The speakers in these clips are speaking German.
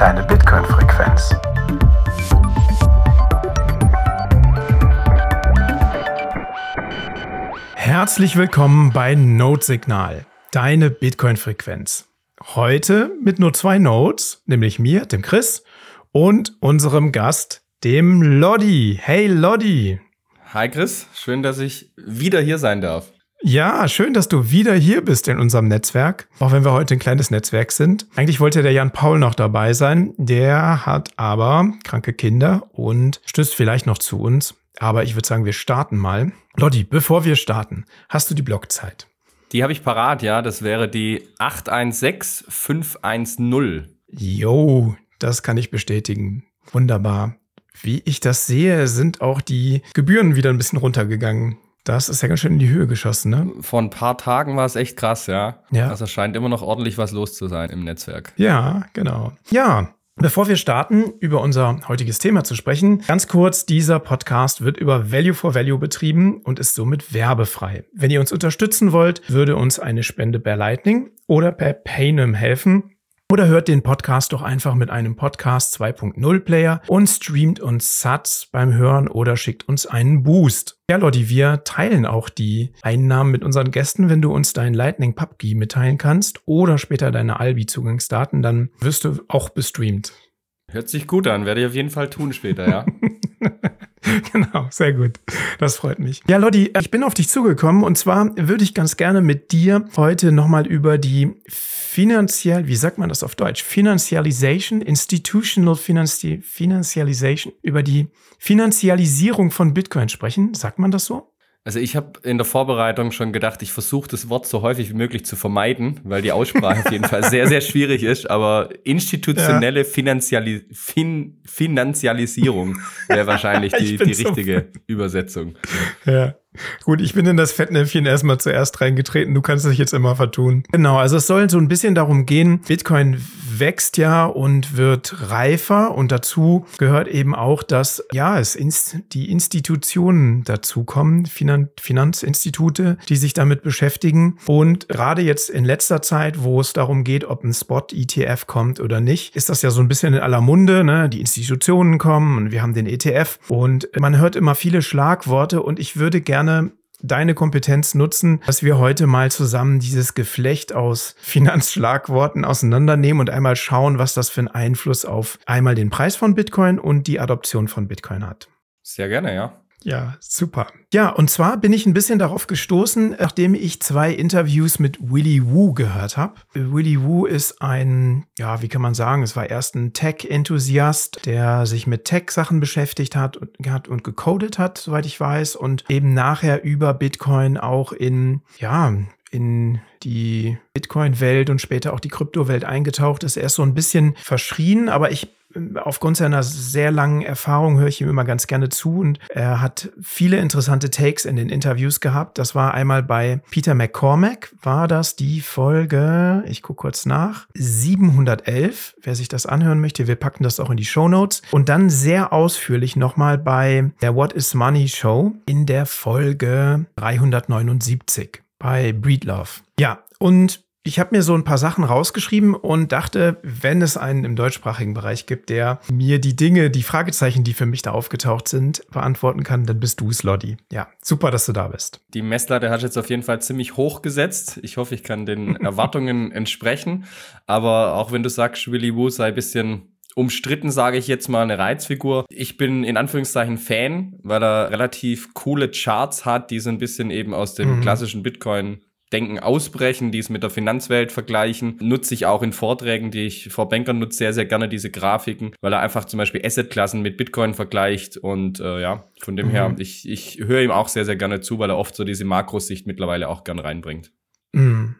deine Bitcoin-Frequenz. Herzlich willkommen bei Node Signal, deine Bitcoin-Frequenz. Heute mit nur zwei Nodes, nämlich mir, dem Chris, und unserem Gast, dem Lodi. Hey Lodi. Hi Chris, schön, dass ich wieder hier sein darf. Ja, schön, dass du wieder hier bist in unserem Netzwerk, auch wenn wir heute ein kleines Netzwerk sind. Eigentlich wollte der Jan Paul noch dabei sein, der hat aber kranke Kinder und stößt vielleicht noch zu uns. Aber ich würde sagen, wir starten mal. Lotti, bevor wir starten, hast du die Blockzeit? Die habe ich parat, ja. Das wäre die 816510. Jo, das kann ich bestätigen. Wunderbar. Wie ich das sehe, sind auch die Gebühren wieder ein bisschen runtergegangen. Das ist ja ganz schön in die Höhe geschossen, ne? Vor ein paar Tagen war es echt krass, ja. Ja. Also es scheint immer noch ordentlich was los zu sein im Netzwerk. Ja, genau. Ja, Bevor wir starten, über unser heutiges Thema zu sprechen, ganz kurz, dieser Podcast wird über Value for Value betrieben und ist somit werbefrei. Wenn ihr uns unterstützen wollt, würde uns eine Spende per Lightning oder per Paynum helfen. Oder hört den Podcast doch einfach mit einem Podcast 2.0 Player und streamt uns Sats beim Hören oder schickt uns einen Boost. Ja, Leute, wir teilen auch die Einnahmen mit unseren Gästen. Wenn du uns dein Lightning PUBG mitteilen kannst oder später deine Albi-Zugangsdaten, dann wirst du auch bestreamt. Hört sich gut an, werde ich auf jeden Fall tun später, ja. genau, sehr gut. Das freut mich. Ja, Lotti, ich bin auf dich zugekommen und zwar würde ich ganz gerne mit dir heute nochmal über die finanziell, wie sagt man das auf Deutsch? Financialization, Institutional Finanzi Financialization, über die Finanzialisierung von Bitcoin sprechen. Sagt man das so? Also ich habe in der Vorbereitung schon gedacht, ich versuche das Wort so häufig wie möglich zu vermeiden, weil die Aussprache auf jeden Fall sehr, sehr schwierig ist. Aber institutionelle ja. Finanziali fin Finanzialisierung wäre wahrscheinlich die, die richtige so Übersetzung. Ja. Gut, ich bin in das Fettnäpfchen erstmal zuerst reingetreten. Du kannst dich jetzt immer vertun. Genau, also es soll so ein bisschen darum gehen, Bitcoin wächst ja und wird reifer und dazu gehört eben auch, dass ja, es inst die Institutionen dazu kommen, Finan Finanzinstitute, die sich damit beschäftigen und gerade jetzt in letzter Zeit, wo es darum geht, ob ein Spot ETF kommt oder nicht, ist das ja so ein bisschen in aller Munde, ne? Die Institutionen kommen und wir haben den ETF und man hört immer viele Schlagworte und ich würde gerne gerne deine Kompetenz nutzen, dass wir heute mal zusammen dieses Geflecht aus Finanzschlagworten auseinandernehmen und einmal schauen, was das für einen Einfluss auf einmal den Preis von Bitcoin und die Adoption von Bitcoin hat. Sehr gerne, ja. Ja, super. Ja, und zwar bin ich ein bisschen darauf gestoßen, nachdem ich zwei Interviews mit Willy Woo gehört habe. Willy Woo ist ein, ja, wie kann man sagen, es war erst ein Tech-Enthusiast, der sich mit Tech-Sachen beschäftigt hat und, hat und gecodet hat, soweit ich weiß, und eben nachher über Bitcoin auch in, ja, in die Bitcoin-Welt und später auch die Kryptowelt eingetaucht ist. Er ist so ein bisschen verschrien, aber ich aufgrund seiner sehr langen Erfahrung höre ich ihm immer ganz gerne zu und er hat viele interessante Takes in den Interviews gehabt. Das war einmal bei Peter McCormack, war das die Folge, ich gucke kurz nach, 711, wer sich das anhören möchte, wir packen das auch in die Show Notes und dann sehr ausführlich nochmal bei der What is Money Show in der Folge 379 bei Breedlove. Ja, und ich habe mir so ein paar Sachen rausgeschrieben und dachte, wenn es einen im deutschsprachigen Bereich gibt, der mir die Dinge, die Fragezeichen, die für mich da aufgetaucht sind, beantworten kann, dann bist du es, Lodi. Ja, super, dass du da bist. Die Messlatte hat jetzt auf jeden Fall ziemlich hoch gesetzt. Ich hoffe, ich kann den Erwartungen entsprechen. Aber auch wenn du sagst, Willy Woo sei ein bisschen umstritten, sage ich jetzt mal, eine Reizfigur. Ich bin in Anführungszeichen Fan, weil er relativ coole Charts hat, die so ein bisschen eben aus dem mhm. klassischen Bitcoin Denken ausbrechen, die es mit der Finanzwelt vergleichen. Nutze ich auch in Vorträgen, die ich vor Bankern nutze, sehr, sehr gerne diese Grafiken, weil er einfach zum Beispiel Assetklassen mit Bitcoin vergleicht. Und äh, ja, von dem mhm. her, ich, ich höre ihm auch sehr, sehr gerne zu, weil er oft so diese Makrosicht mittlerweile auch gern reinbringt. Mhm.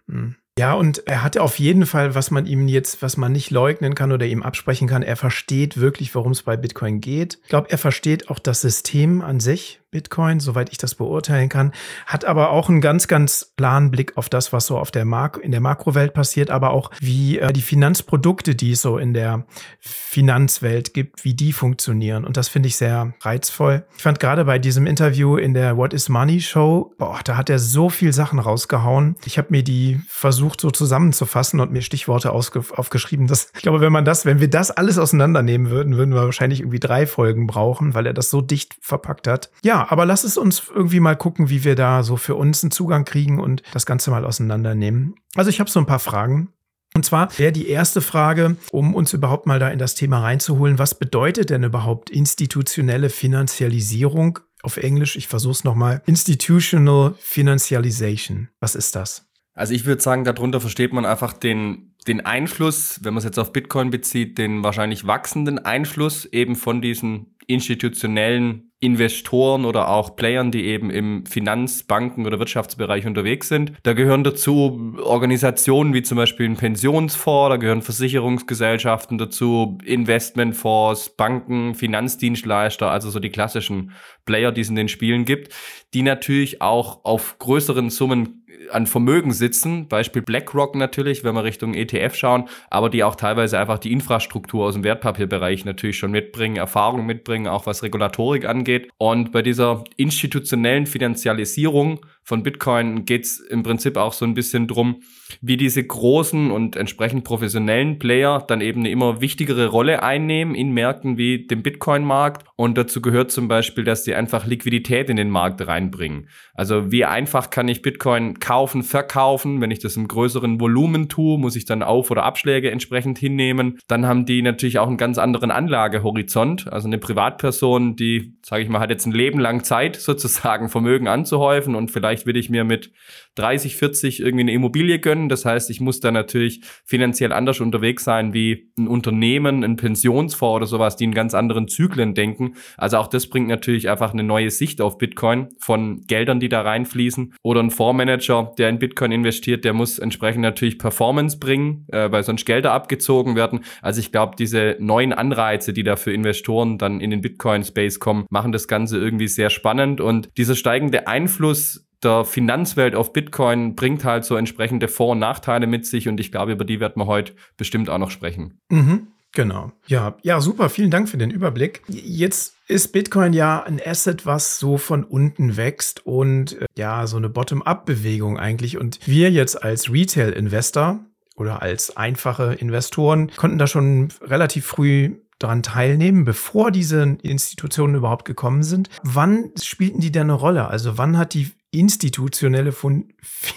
Ja, und er hatte auf jeden Fall, was man ihm jetzt, was man nicht leugnen kann oder ihm absprechen kann, er versteht wirklich, worum es bei Bitcoin geht. Ich glaube, er versteht auch das System an sich, Bitcoin, soweit ich das beurteilen kann, hat aber auch einen ganz, ganz klaren Blick auf das, was so auf der Mark in der Makrowelt passiert, aber auch wie äh, die Finanzprodukte, die es so in der Finanzwelt gibt, wie die funktionieren. Und das finde ich sehr reizvoll. Ich fand gerade bei diesem Interview in der What is Money Show, boah, da hat er so viel Sachen rausgehauen. Ich habe mir die versucht so zusammenzufassen und mir Stichworte aufgeschrieben. Dass, ich glaube, wenn man das, wenn wir das alles auseinandernehmen würden, würden wir wahrscheinlich irgendwie drei Folgen brauchen, weil er das so dicht verpackt hat. Ja, aber lass es uns irgendwie mal gucken, wie wir da so für uns einen Zugang kriegen und das Ganze mal auseinandernehmen. Also ich habe so ein paar Fragen. Und zwar wäre die erste Frage, um uns überhaupt mal da in das Thema reinzuholen, was bedeutet denn überhaupt institutionelle Finanzialisierung? Auf Englisch, ich versuche es nochmal, Institutional Financialization. Was ist das? Also ich würde sagen, darunter versteht man einfach den, den Einfluss, wenn man es jetzt auf Bitcoin bezieht, den wahrscheinlich wachsenden Einfluss eben von diesen institutionellen Investoren oder auch Playern, die eben im Finanz-, Banken- oder Wirtschaftsbereich unterwegs sind. Da gehören dazu Organisationen wie zum Beispiel ein Pensionsfonds, da gehören Versicherungsgesellschaften dazu, Investmentfonds, Banken, Finanzdienstleister, also so die klassischen Player, die es in den Spielen gibt, die natürlich auch auf größeren Summen an Vermögen sitzen, Beispiel BlackRock natürlich, wenn wir Richtung ETF schauen, aber die auch teilweise einfach die Infrastruktur aus dem Wertpapierbereich natürlich schon mitbringen, Erfahrung mitbringen, auch was Regulatorik angeht. Und bei dieser institutionellen Finanzialisierung von Bitcoin geht es im Prinzip auch so ein bisschen drum, wie diese großen und entsprechend professionellen Player dann eben eine immer wichtigere Rolle einnehmen in Märkten wie dem Bitcoin-Markt. Und dazu gehört zum Beispiel, dass sie einfach Liquidität in den Markt reinbringen. Also wie einfach kann ich Bitcoin kaufen, verkaufen? Wenn ich das im größeren Volumen tue, muss ich dann Auf- oder Abschläge entsprechend hinnehmen. Dann haben die natürlich auch einen ganz anderen Anlagehorizont. Also eine Privatperson, die, sage ich mal, hat jetzt ein Leben lang Zeit, sozusagen Vermögen anzuhäufen und vielleicht will ich mir mit 30, 40 irgendwie eine Immobilie gönnen. Das heißt, ich muss da natürlich finanziell anders unterwegs sein wie ein Unternehmen, ein Pensionsfonds oder sowas, die in ganz anderen Zyklen denken. Also auch das bringt natürlich einfach eine neue Sicht auf Bitcoin von Geldern, die da reinfließen. Oder ein Fondsmanager, der in Bitcoin investiert, der muss entsprechend natürlich Performance bringen, äh, weil sonst Gelder abgezogen werden. Also ich glaube, diese neuen Anreize, die da für Investoren dann in den Bitcoin-Space kommen, machen das Ganze irgendwie sehr spannend. Und dieser steigende Einfluss der Finanzwelt auf Bitcoin bringt halt so entsprechende Vor- und Nachteile mit sich und ich glaube, über die werden wir heute bestimmt auch noch sprechen. Mhm, genau. Ja, ja, super. Vielen Dank für den Überblick. Jetzt ist Bitcoin ja ein Asset, was so von unten wächst und äh, ja, so eine Bottom-up-Bewegung eigentlich. Und wir jetzt als Retail-Investor oder als einfache Investoren konnten da schon relativ früh daran teilnehmen, bevor diese Institutionen überhaupt gekommen sind. Wann spielten die denn eine Rolle? Also wann hat die institutionelle von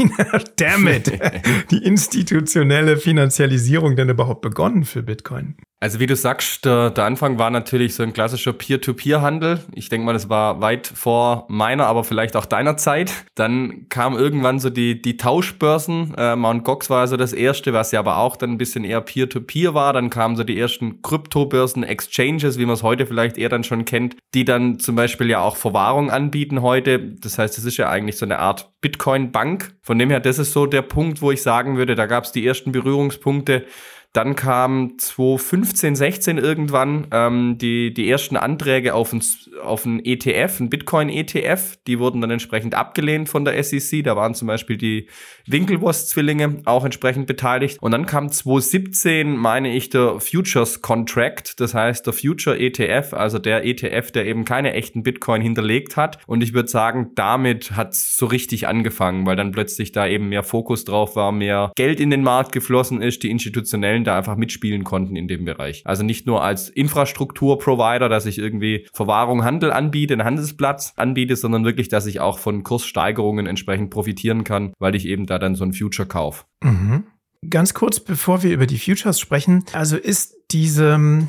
Damn it, die institutionelle Finanzialisierung denn überhaupt begonnen für Bitcoin? Also wie du sagst, der, der Anfang war natürlich so ein klassischer Peer-to-Peer-Handel. Ich denke mal, das war weit vor meiner, aber vielleicht auch deiner Zeit. Dann kam irgendwann so die, die Tauschbörsen. Äh, Mt. Gox war also das erste, was ja aber auch dann ein bisschen eher Peer-to-Peer -Peer war. Dann kamen so die ersten Kryptobörsen, Exchanges, wie man es heute vielleicht eher dann schon kennt, die dann zum Beispiel ja auch Verwahrung anbieten heute. Das heißt, es ist ja eigentlich so eine Art Bitcoin-Bank. Von dem her, das ist so der Punkt, wo ich sagen würde, da gab es die ersten Berührungspunkte dann kam 2015, 16 irgendwann ähm, die, die ersten Anträge auf ein, auf ein ETF, ein Bitcoin-ETF. Die wurden dann entsprechend abgelehnt von der SEC. Da waren zum Beispiel die Winkelwurst-Zwillinge auch entsprechend beteiligt. Und dann kam 2017, meine ich, der Futures Contract. Das heißt, der Future ETF, also der ETF, der eben keine echten Bitcoin hinterlegt hat. Und ich würde sagen, damit hat es so richtig angefangen, weil dann plötzlich da eben mehr Fokus drauf war, mehr Geld in den Markt geflossen ist, die institutionellen Stellen da einfach mitspielen konnten in dem Bereich. Also nicht nur als Infrastrukturprovider, dass ich irgendwie Verwahrung, Handel anbiete, einen Handelsplatz anbiete, sondern wirklich, dass ich auch von Kurssteigerungen entsprechend profitieren kann, weil ich eben da dann so ein Future kaufe. Mhm. Ganz kurz, bevor wir über die Futures sprechen, also ist diese,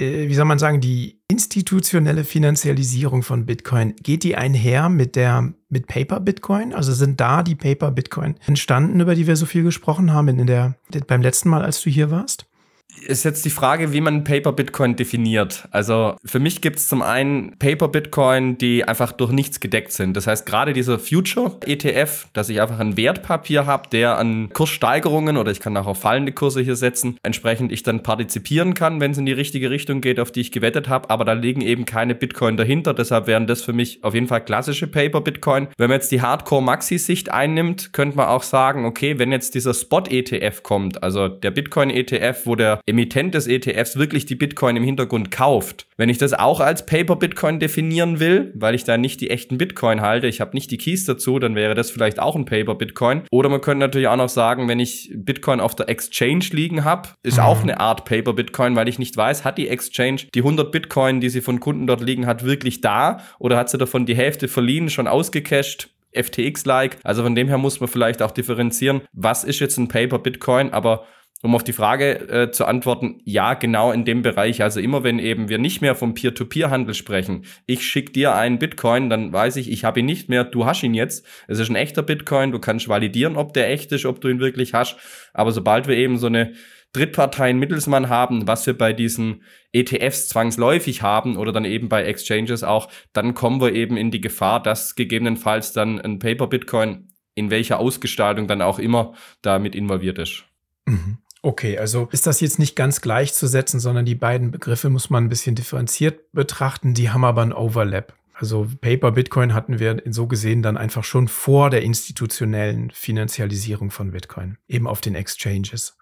wie soll man sagen, die institutionelle Finanzialisierung von Bitcoin, geht die einher mit der mit Paper Bitcoin? Also sind da die Paper Bitcoin entstanden, über die wir so viel gesprochen haben in der beim letzten Mal, als du hier warst? Ist jetzt die Frage, wie man Paper Bitcoin definiert. Also für mich gibt es zum einen Paper Bitcoin, die einfach durch nichts gedeckt sind. Das heißt, gerade dieser Future ETF, dass ich einfach ein Wertpapier habe, der an Kurssteigerungen oder ich kann auch auf fallende Kurse hier setzen, entsprechend ich dann partizipieren kann, wenn es in die richtige Richtung geht, auf die ich gewettet habe. Aber da liegen eben keine Bitcoin dahinter. Deshalb wären das für mich auf jeden Fall klassische Paper Bitcoin. Wenn man jetzt die Hardcore-Maxi-Sicht einnimmt, könnte man auch sagen, okay, wenn jetzt dieser Spot-ETF kommt, also der Bitcoin-ETF, wo der Emittent des ETFs wirklich die Bitcoin im Hintergrund kauft. Wenn ich das auch als Paper Bitcoin definieren will, weil ich da nicht die echten Bitcoin halte, ich habe nicht die Keys dazu, dann wäre das vielleicht auch ein Paper Bitcoin. Oder man könnte natürlich auch noch sagen, wenn ich Bitcoin auf der Exchange liegen habe, ist mhm. auch eine Art Paper Bitcoin, weil ich nicht weiß, hat die Exchange die 100 Bitcoin, die sie von Kunden dort liegen hat, wirklich da oder hat sie davon die Hälfte verliehen, schon ausgecashed? FTX-like. Also von dem her muss man vielleicht auch differenzieren, was ist jetzt ein Paper Bitcoin, aber um auf die Frage äh, zu antworten, ja, genau in dem Bereich. Also immer wenn eben wir nicht mehr vom Peer-to-Peer-Handel sprechen, ich schicke dir einen Bitcoin, dann weiß ich, ich habe ihn nicht mehr, du hast ihn jetzt. Es ist ein echter Bitcoin, du kannst validieren, ob der echt ist, ob du ihn wirklich hast. Aber sobald wir eben so eine Drittparteien Mittelsmann haben, was wir bei diesen ETFs zwangsläufig haben oder dann eben bei Exchanges auch, dann kommen wir eben in die Gefahr, dass gegebenenfalls dann ein Paper Bitcoin in welcher Ausgestaltung dann auch immer damit involviert ist. Mhm. Okay, also ist das jetzt nicht ganz gleichzusetzen, sondern die beiden Begriffe muss man ein bisschen differenziert betrachten. Die haben aber ein Overlap. Also Paper Bitcoin hatten wir so gesehen dann einfach schon vor der institutionellen Finanzialisierung von Bitcoin, eben auf den Exchanges.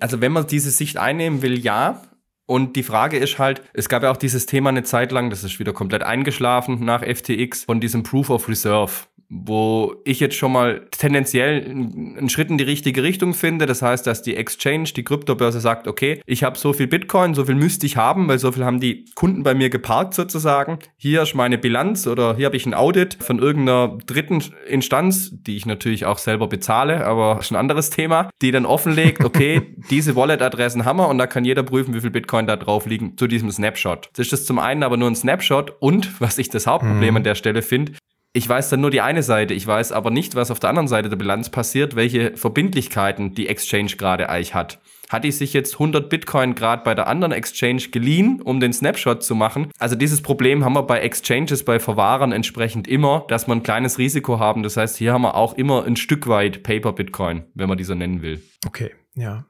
Also wenn man diese Sicht einnehmen will, ja. Und die Frage ist halt, es gab ja auch dieses Thema eine Zeit lang, das ist wieder komplett eingeschlafen nach FTX, von diesem Proof of Reserve wo ich jetzt schon mal tendenziell einen Schritt in die richtige Richtung finde. Das heißt, dass die Exchange, die Kryptobörse sagt, okay, ich habe so viel Bitcoin, so viel müsste ich haben, weil so viel haben die Kunden bei mir geparkt sozusagen. Hier ist meine Bilanz oder hier habe ich ein Audit von irgendeiner dritten Instanz, die ich natürlich auch selber bezahle, aber ist ein anderes Thema, die dann offenlegt, okay, diese Wallet-Adressen haben wir und da kann jeder prüfen, wie viel Bitcoin da drauf liegen zu diesem Snapshot. Das ist das zum einen aber nur ein Snapshot und, was ich das Hauptproblem mhm. an der Stelle finde, ich weiß dann nur die eine Seite, ich weiß aber nicht, was auf der anderen Seite der Bilanz passiert, welche Verbindlichkeiten die Exchange gerade eigentlich hat. Hat die sich jetzt 100 Bitcoin gerade bei der anderen Exchange geliehen, um den Snapshot zu machen? Also dieses Problem haben wir bei Exchanges, bei Verwahrern entsprechend immer, dass wir ein kleines Risiko haben. Das heißt, hier haben wir auch immer ein Stück weit Paper Bitcoin, wenn man die so nennen will. Okay, ja.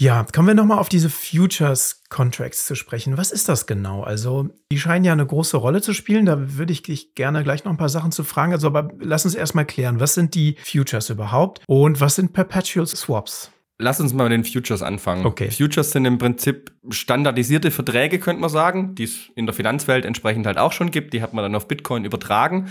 Ja, kommen wir nochmal auf diese Futures Contracts zu sprechen. Was ist das genau? Also, die scheinen ja eine große Rolle zu spielen. Da würde ich dich gerne gleich noch ein paar Sachen zu fragen. Also, aber lass uns erstmal klären, was sind die Futures überhaupt und was sind Perpetual Swaps? Lass uns mal mit den Futures anfangen. Okay. Futures sind im Prinzip standardisierte Verträge, könnte man sagen, die es in der Finanzwelt entsprechend halt auch schon gibt. Die hat man dann auf Bitcoin übertragen.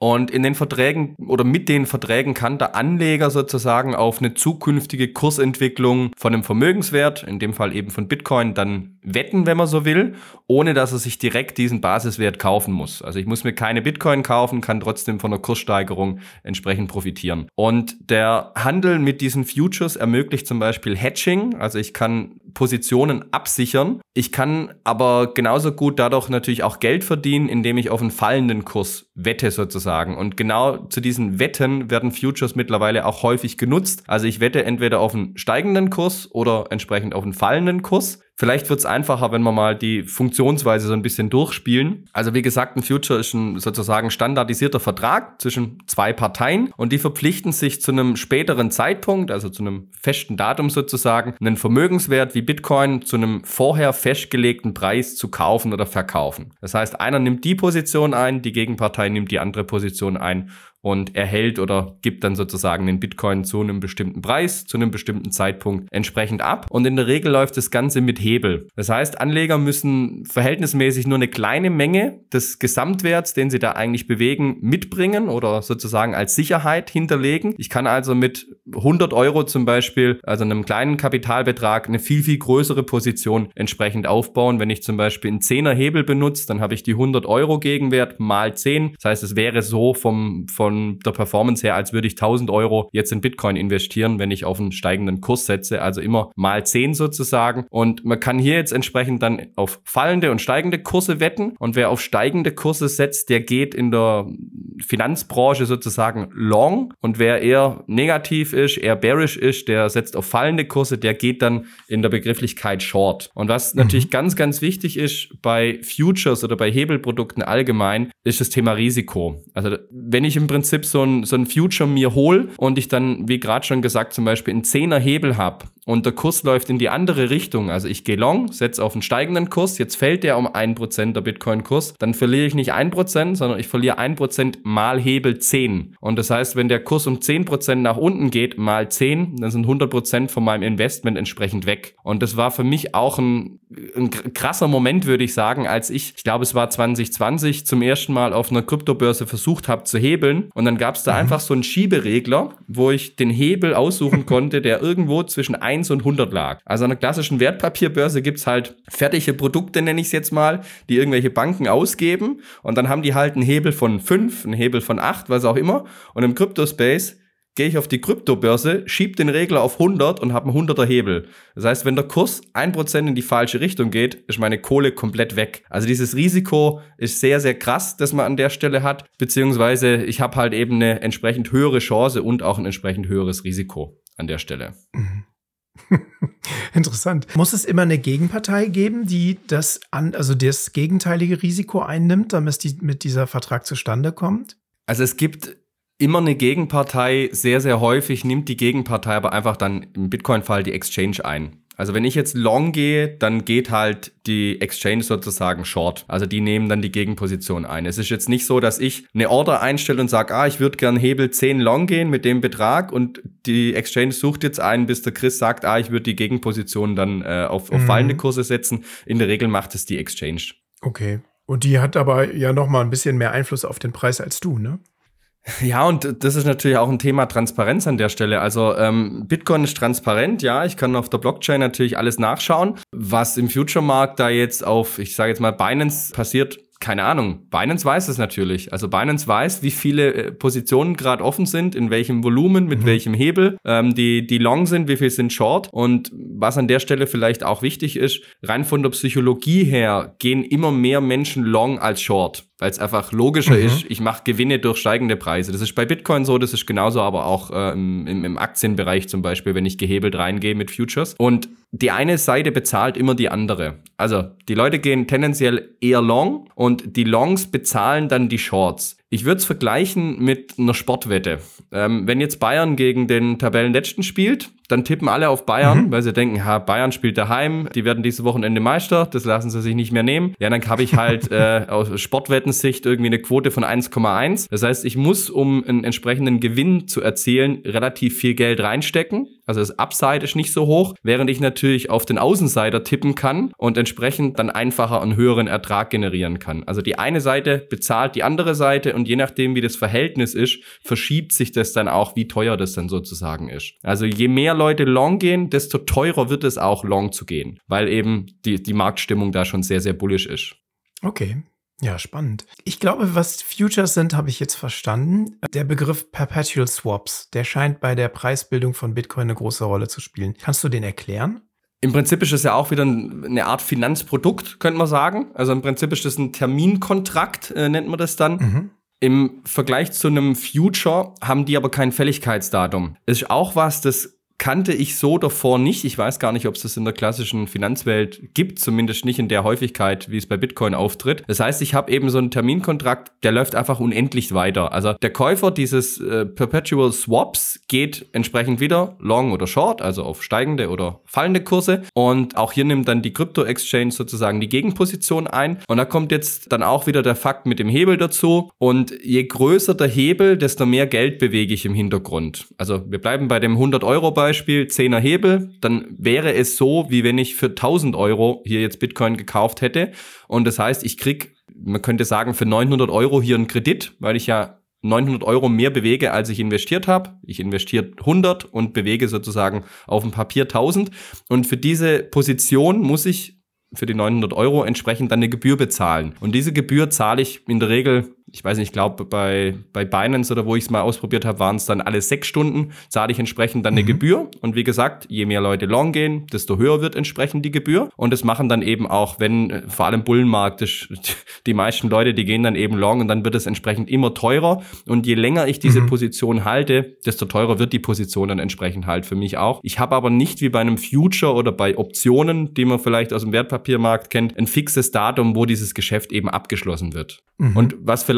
Und in den Verträgen oder mit den Verträgen kann der Anleger sozusagen auf eine zukünftige Kursentwicklung von einem Vermögenswert, in dem Fall eben von Bitcoin, dann wetten, wenn man so will, ohne dass er sich direkt diesen Basiswert kaufen muss. Also ich muss mir keine Bitcoin kaufen, kann trotzdem von der Kurssteigerung entsprechend profitieren. Und der Handel mit diesen Futures ermöglicht zum Beispiel Hedging, also ich kann Positionen absichern. Ich kann aber genauso gut dadurch natürlich auch Geld verdienen, indem ich auf einen fallenden Kurs wette sozusagen. Und genau zu diesen Wetten werden Futures mittlerweile auch häufig genutzt. Also ich wette entweder auf einen steigenden Kurs oder entsprechend auf einen fallenden Kurs. Vielleicht wird es einfacher, wenn wir mal die Funktionsweise so ein bisschen durchspielen. Also wie gesagt, ein Future ist ein sozusagen standardisierter Vertrag zwischen zwei Parteien und die verpflichten sich zu einem späteren Zeitpunkt, also zu einem festen Datum sozusagen, einen Vermögenswert wie Bitcoin zu einem vorher festgelegten Preis zu kaufen oder verkaufen. Das heißt, einer nimmt die Position ein, die Gegenpartei nimmt die andere Position ein und erhält oder gibt dann sozusagen den Bitcoin zu einem bestimmten Preis, zu einem bestimmten Zeitpunkt entsprechend ab. Und in der Regel läuft das Ganze mit Hebel. Das heißt, Anleger müssen verhältnismäßig nur eine kleine Menge des Gesamtwerts, den sie da eigentlich bewegen, mitbringen oder sozusagen als Sicherheit hinterlegen. Ich kann also mit 100 Euro zum Beispiel, also einem kleinen Kapitalbetrag, eine viel, viel größere Position entsprechend aufbauen. Wenn ich zum Beispiel einen 10er Hebel benutze, dann habe ich die 100 Euro Gegenwert mal 10. Das heißt, es wäre so vom, von der Performance her, als würde ich 1000 Euro jetzt in Bitcoin investieren, wenn ich auf einen steigenden Kurs setze. Also immer mal 10 sozusagen. Und man kann hier jetzt entsprechend dann auf fallende und steigende Kurse wetten. Und wer auf steigende Kurse setzt, der geht in der Finanzbranche sozusagen long. Und wer eher negativ ist, eher bearish ist, der setzt auf fallende Kurse, der geht dann in der Begrifflichkeit Short. Und was mhm. natürlich ganz, ganz wichtig ist bei Futures oder bei Hebelprodukten allgemein, ist das Thema Risiko. Also wenn ich im Prinzip so ein, so ein Future mir hole und ich dann, wie gerade schon gesagt, zum Beispiel einen 10er Hebel habe und der Kurs läuft in die andere Richtung, also ich gehe long, setze auf einen steigenden Kurs, jetzt fällt der um 1% der Bitcoin-Kurs, dann verliere ich nicht 1%, sondern ich verliere 1% mal Hebel 10. Und das heißt, wenn der Kurs um 10% nach unten geht, mal 10, dann sind 100% von meinem Investment entsprechend weg. Und das war für mich auch ein, ein krasser Moment, würde ich sagen, als ich, ich glaube es war 2020, zum ersten Mal auf einer Kryptobörse versucht habe zu hebeln. Und dann gab es da mhm. einfach so einen Schieberegler, wo ich den Hebel aussuchen konnte, der irgendwo zwischen 1 1 und 100 lag. Also an einer klassischen Wertpapierbörse gibt es halt fertige Produkte, nenne ich es jetzt mal, die irgendwelche Banken ausgeben und dann haben die halt einen Hebel von 5, einen Hebel von 8, was auch immer. Und im Crypto-Space gehe ich auf die Kryptobörse, schiebe den Regler auf 100 und habe einen 100er Hebel. Das heißt, wenn der Kurs 1% in die falsche Richtung geht, ist meine Kohle komplett weg. Also dieses Risiko ist sehr, sehr krass, das man an der Stelle hat, beziehungsweise ich habe halt eben eine entsprechend höhere Chance und auch ein entsprechend höheres Risiko an der Stelle. Mhm. Interessant. Muss es immer eine Gegenpartei geben, die das an, also das gegenteilige Risiko einnimmt, damit die, mit dieser Vertrag zustande kommt? Also es gibt immer eine Gegenpartei. Sehr, sehr häufig nimmt die Gegenpartei aber einfach dann im Bitcoin-Fall die Exchange ein. Also wenn ich jetzt long gehe, dann geht halt die Exchange sozusagen short. Also die nehmen dann die Gegenposition ein. Es ist jetzt nicht so, dass ich eine Order einstelle und sage, ah, ich würde gern Hebel 10 long gehen mit dem Betrag und die Exchange sucht jetzt einen, bis der Chris sagt, ah, ich würde die Gegenposition dann äh, auf, auf mhm. fallende Kurse setzen. In der Regel macht es die Exchange. Okay. Und die hat aber ja noch mal ein bisschen mehr Einfluss auf den Preis als du, ne? Ja, und das ist natürlich auch ein Thema Transparenz an der Stelle. Also ähm, Bitcoin ist transparent, ja, ich kann auf der Blockchain natürlich alles nachschauen. Was im Future-Markt da jetzt auf, ich sage jetzt mal, Binance passiert, keine Ahnung. Binance weiß es natürlich. Also Binance weiß, wie viele äh, Positionen gerade offen sind, in welchem Volumen, mit mhm. welchem Hebel, ähm, die, die long sind, wie viel sind short. Und was an der Stelle vielleicht auch wichtig ist, rein von der Psychologie her gehen immer mehr Menschen long als short weil es einfach logischer mhm. ist, ich mache Gewinne durch steigende Preise. Das ist bei Bitcoin so, das ist genauso aber auch äh, im, im Aktienbereich zum Beispiel, wenn ich gehebelt reingehe mit Futures. Und die eine Seite bezahlt immer die andere. Also die Leute gehen tendenziell eher long und die Longs bezahlen dann die Shorts. Ich würde es vergleichen mit einer Sportwette. Ähm, wenn jetzt Bayern gegen den Tabellenletzten spielt, dann tippen alle auf Bayern, mhm. weil sie denken, ha, Bayern spielt daheim, die werden dieses Wochenende Meister, das lassen sie sich nicht mehr nehmen. Ja, dann habe ich halt äh, aus Sportwettensicht irgendwie eine Quote von 1,1. Das heißt, ich muss, um einen entsprechenden Gewinn zu erzielen, relativ viel Geld reinstecken. Also das Upside ist nicht so hoch, während ich natürlich auf den Außenseiter tippen kann und entsprechend dann einfacher einen höheren Ertrag generieren kann. Also die eine Seite bezahlt die andere Seite und je nachdem, wie das Verhältnis ist, verschiebt sich das dann auch, wie teuer das dann sozusagen ist. Also je mehr Leute long gehen, desto teurer wird es auch long zu gehen, weil eben die, die Marktstimmung da schon sehr, sehr bullish ist. Okay, ja, spannend. Ich glaube, was Futures sind, habe ich jetzt verstanden. Der Begriff Perpetual Swaps, der scheint bei der Preisbildung von Bitcoin eine große Rolle zu spielen. Kannst du den erklären? Im Prinzip ist es ja auch wieder eine Art Finanzprodukt, könnte man sagen. Also im Prinzip ist das ein Terminkontrakt, äh, nennt man das dann. Mhm. Im Vergleich zu einem Future haben die aber kein Fälligkeitsdatum. Ist auch was, das kannte ich so davor nicht. Ich weiß gar nicht, ob es das in der klassischen Finanzwelt gibt, zumindest nicht in der Häufigkeit, wie es bei Bitcoin auftritt. Das heißt, ich habe eben so einen Terminkontrakt, der läuft einfach unendlich weiter. Also der Käufer dieses äh, Perpetual Swaps geht entsprechend wieder long oder short, also auf steigende oder fallende Kurse. Und auch hier nimmt dann die Crypto Exchange sozusagen die Gegenposition ein. Und da kommt jetzt dann auch wieder der Fakt mit dem Hebel dazu. Und je größer der Hebel, desto mehr Geld bewege ich im Hintergrund. Also wir bleiben bei dem 100 Euro bei Beispiel 10er Hebel, dann wäre es so, wie wenn ich für 1000 Euro hier jetzt Bitcoin gekauft hätte. Und das heißt, ich krieg, man könnte sagen, für 900 Euro hier einen Kredit, weil ich ja 900 Euro mehr bewege, als ich investiert habe. Ich investiere 100 und bewege sozusagen auf dem Papier 1000. Und für diese Position muss ich für die 900 Euro entsprechend dann eine Gebühr bezahlen. Und diese Gebühr zahle ich in der Regel ich weiß nicht, ich glaube bei, bei Binance oder wo ich es mal ausprobiert habe, waren es dann alle sechs Stunden, zahle ich entsprechend dann eine mhm. Gebühr. Und wie gesagt, je mehr Leute long gehen, desto höher wird entsprechend die Gebühr. Und das machen dann eben auch, wenn, äh, vor allem Bullenmarkt, das, die meisten Leute, die gehen dann eben long und dann wird es entsprechend immer teurer. Und je länger ich diese mhm. Position halte, desto teurer wird die Position dann entsprechend halt für mich auch. Ich habe aber nicht wie bei einem Future oder bei Optionen, die man vielleicht aus dem Wertpapiermarkt kennt, ein fixes Datum, wo dieses Geschäft eben abgeschlossen wird. Mhm. Und was vielleicht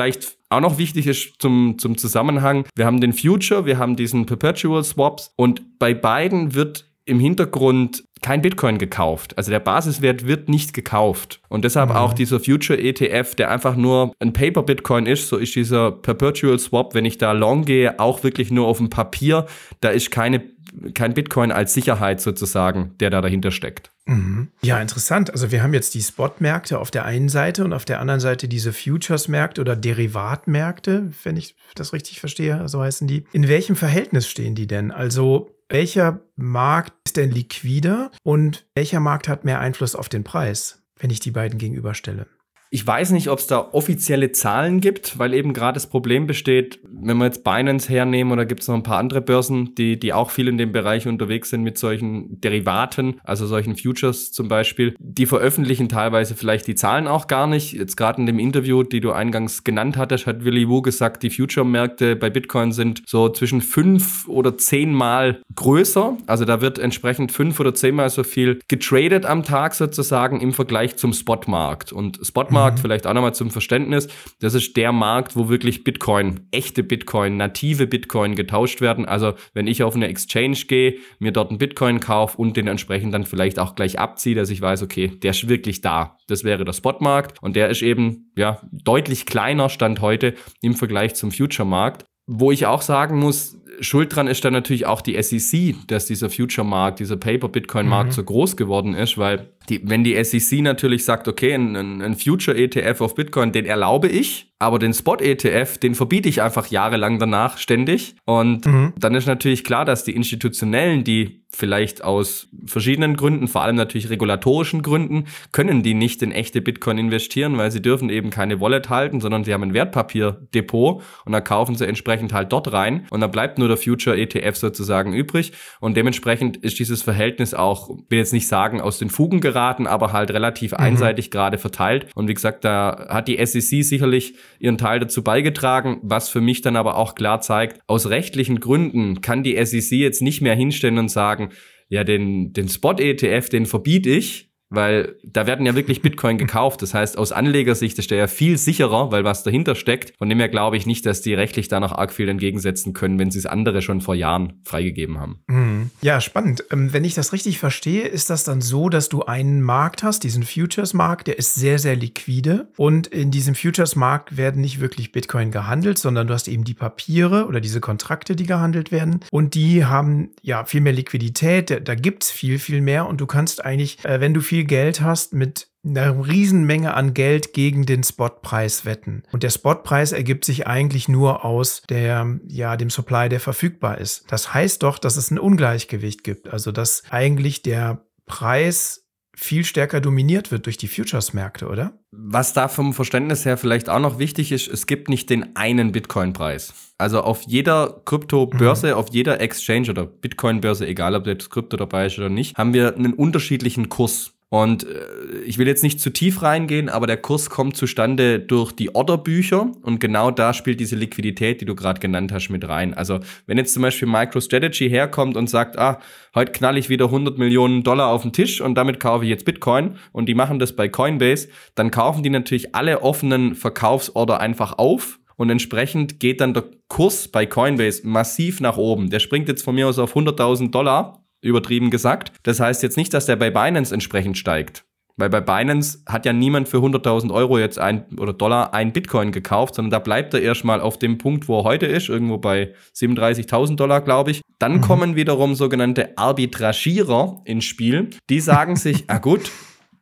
auch noch wichtig ist zum, zum Zusammenhang, wir haben den Future, wir haben diesen Perpetual Swaps und bei beiden wird im Hintergrund kein Bitcoin gekauft. Also der Basiswert wird nicht gekauft. Und deshalb mhm. auch dieser Future ETF, der einfach nur ein Paper Bitcoin ist, so ist dieser Perpetual Swap, wenn ich da long gehe, auch wirklich nur auf dem Papier. Da ist keine, kein Bitcoin als Sicherheit sozusagen, der da dahinter steckt. Mhm. Ja, interessant. Also wir haben jetzt die Spot-Märkte auf der einen Seite und auf der anderen Seite diese Futures-Märkte oder Derivatmärkte, wenn ich das richtig verstehe, so heißen die. In welchem Verhältnis stehen die denn? Also welcher Markt ist denn liquider und welcher Markt hat mehr Einfluss auf den Preis, wenn ich die beiden gegenüberstelle? Ich weiß nicht, ob es da offizielle Zahlen gibt, weil eben gerade das Problem besteht, wenn wir jetzt Binance hernehmen oder gibt es noch ein paar andere Börsen, die, die auch viel in dem Bereich unterwegs sind mit solchen Derivaten, also solchen Futures zum Beispiel, die veröffentlichen teilweise vielleicht die Zahlen auch gar nicht. Jetzt gerade in dem Interview, die du eingangs genannt hattest, hat Willy Wu gesagt, die Future-Märkte bei Bitcoin sind so zwischen fünf oder zehnmal größer. Also da wird entsprechend fünf oder zehnmal so viel getradet am Tag sozusagen im Vergleich zum Spotmarkt. Und Spotmarkt Markt, mhm. vielleicht auch nochmal zum Verständnis, das ist der Markt, wo wirklich Bitcoin, echte Bitcoin, native Bitcoin getauscht werden. Also wenn ich auf eine Exchange gehe, mir dort einen Bitcoin kaufe und den entsprechend dann vielleicht auch gleich abziehe, dass ich weiß, okay, der ist wirklich da. Das wäre der Spotmarkt und der ist eben ja deutlich kleiner Stand heute im Vergleich zum Future-Markt. Wo ich auch sagen muss, Schuld dran ist dann natürlich auch die SEC, dass dieser Future-Markt, dieser Paper-Bitcoin-Markt mhm. so groß geworden ist, weil die, wenn die SEC natürlich sagt, okay, ein, ein Future-ETF auf Bitcoin, den erlaube ich, aber den Spot-ETF, den verbiete ich einfach jahrelang danach ständig. Und mhm. dann ist natürlich klar, dass die Institutionellen, die vielleicht aus verschiedenen Gründen, vor allem natürlich regulatorischen Gründen, können die nicht in echte Bitcoin investieren, weil sie dürfen eben keine Wallet halten, sondern sie haben ein Wertpapierdepot und da kaufen sie entsprechend halt dort rein und dann bleibt nur der Future ETF sozusagen übrig und dementsprechend ist dieses Verhältnis auch, will jetzt nicht sagen, aus den Fugen geraten, aber halt relativ mhm. einseitig gerade verteilt und wie gesagt, da hat die SEC sicherlich ihren Teil dazu beigetragen, was für mich dann aber auch klar zeigt, aus rechtlichen Gründen kann die SEC jetzt nicht mehr hinstellen und sagen, ja, den, den Spot-ETF, den verbiete ich, weil da werden ja wirklich Bitcoin gekauft. Das heißt, aus Anlegersicht ist der ja viel sicherer, weil was dahinter steckt. Von dem her glaube ich nicht, dass die rechtlich da noch arg viel entgegensetzen können, wenn sie es andere schon vor Jahren freigegeben haben. Mhm. Ja, spannend. Ähm, wenn ich das richtig verstehe, ist das dann so, dass du einen Markt hast, diesen Futures-Markt, der ist sehr, sehr liquide. Und in diesem Futures-Markt werden nicht wirklich Bitcoin gehandelt, sondern du hast eben die Papiere oder diese Kontrakte, die gehandelt werden. Und die haben ja viel mehr Liquidität. Da, gibt es viel, viel mehr. Und du kannst eigentlich, äh, wenn du viel viel Geld hast, mit einer Riesenmenge an Geld gegen den Spotpreis wetten. Und der Spotpreis ergibt sich eigentlich nur aus der, ja, dem Supply, der verfügbar ist. Das heißt doch, dass es ein Ungleichgewicht gibt. Also, dass eigentlich der Preis viel stärker dominiert wird durch die Futures-Märkte, oder? Was da vom Verständnis her vielleicht auch noch wichtig ist, es gibt nicht den einen Bitcoin-Preis. Also auf jeder Kryptobörse, mhm. auf jeder Exchange oder Bitcoin-Börse, egal ob jetzt Krypto dabei ist oder nicht, haben wir einen unterschiedlichen Kurs. Und äh, ich will jetzt nicht zu tief reingehen, aber der Kurs kommt zustande durch die Orderbücher und genau da spielt diese Liquidität, die du gerade genannt hast, mit rein. Also wenn jetzt zum Beispiel MicroStrategy herkommt und sagt, ah, heute knall ich wieder 100 Millionen Dollar auf den Tisch und damit kaufe ich jetzt Bitcoin und die machen das bei Coinbase, dann kaufen die natürlich alle offenen Verkaufsorder einfach auf und entsprechend geht dann der Kurs bei Coinbase massiv nach oben. Der springt jetzt von mir aus auf 100.000 Dollar übertrieben gesagt. Das heißt jetzt nicht, dass der bei Binance entsprechend steigt. Weil bei Binance hat ja niemand für 100.000 Euro jetzt ein oder Dollar ein Bitcoin gekauft, sondern da bleibt er erstmal auf dem Punkt, wo er heute ist, irgendwo bei 37.000 Dollar, glaube ich. Dann mhm. kommen wiederum sogenannte Arbitragierer ins Spiel. Die sagen sich, ah gut,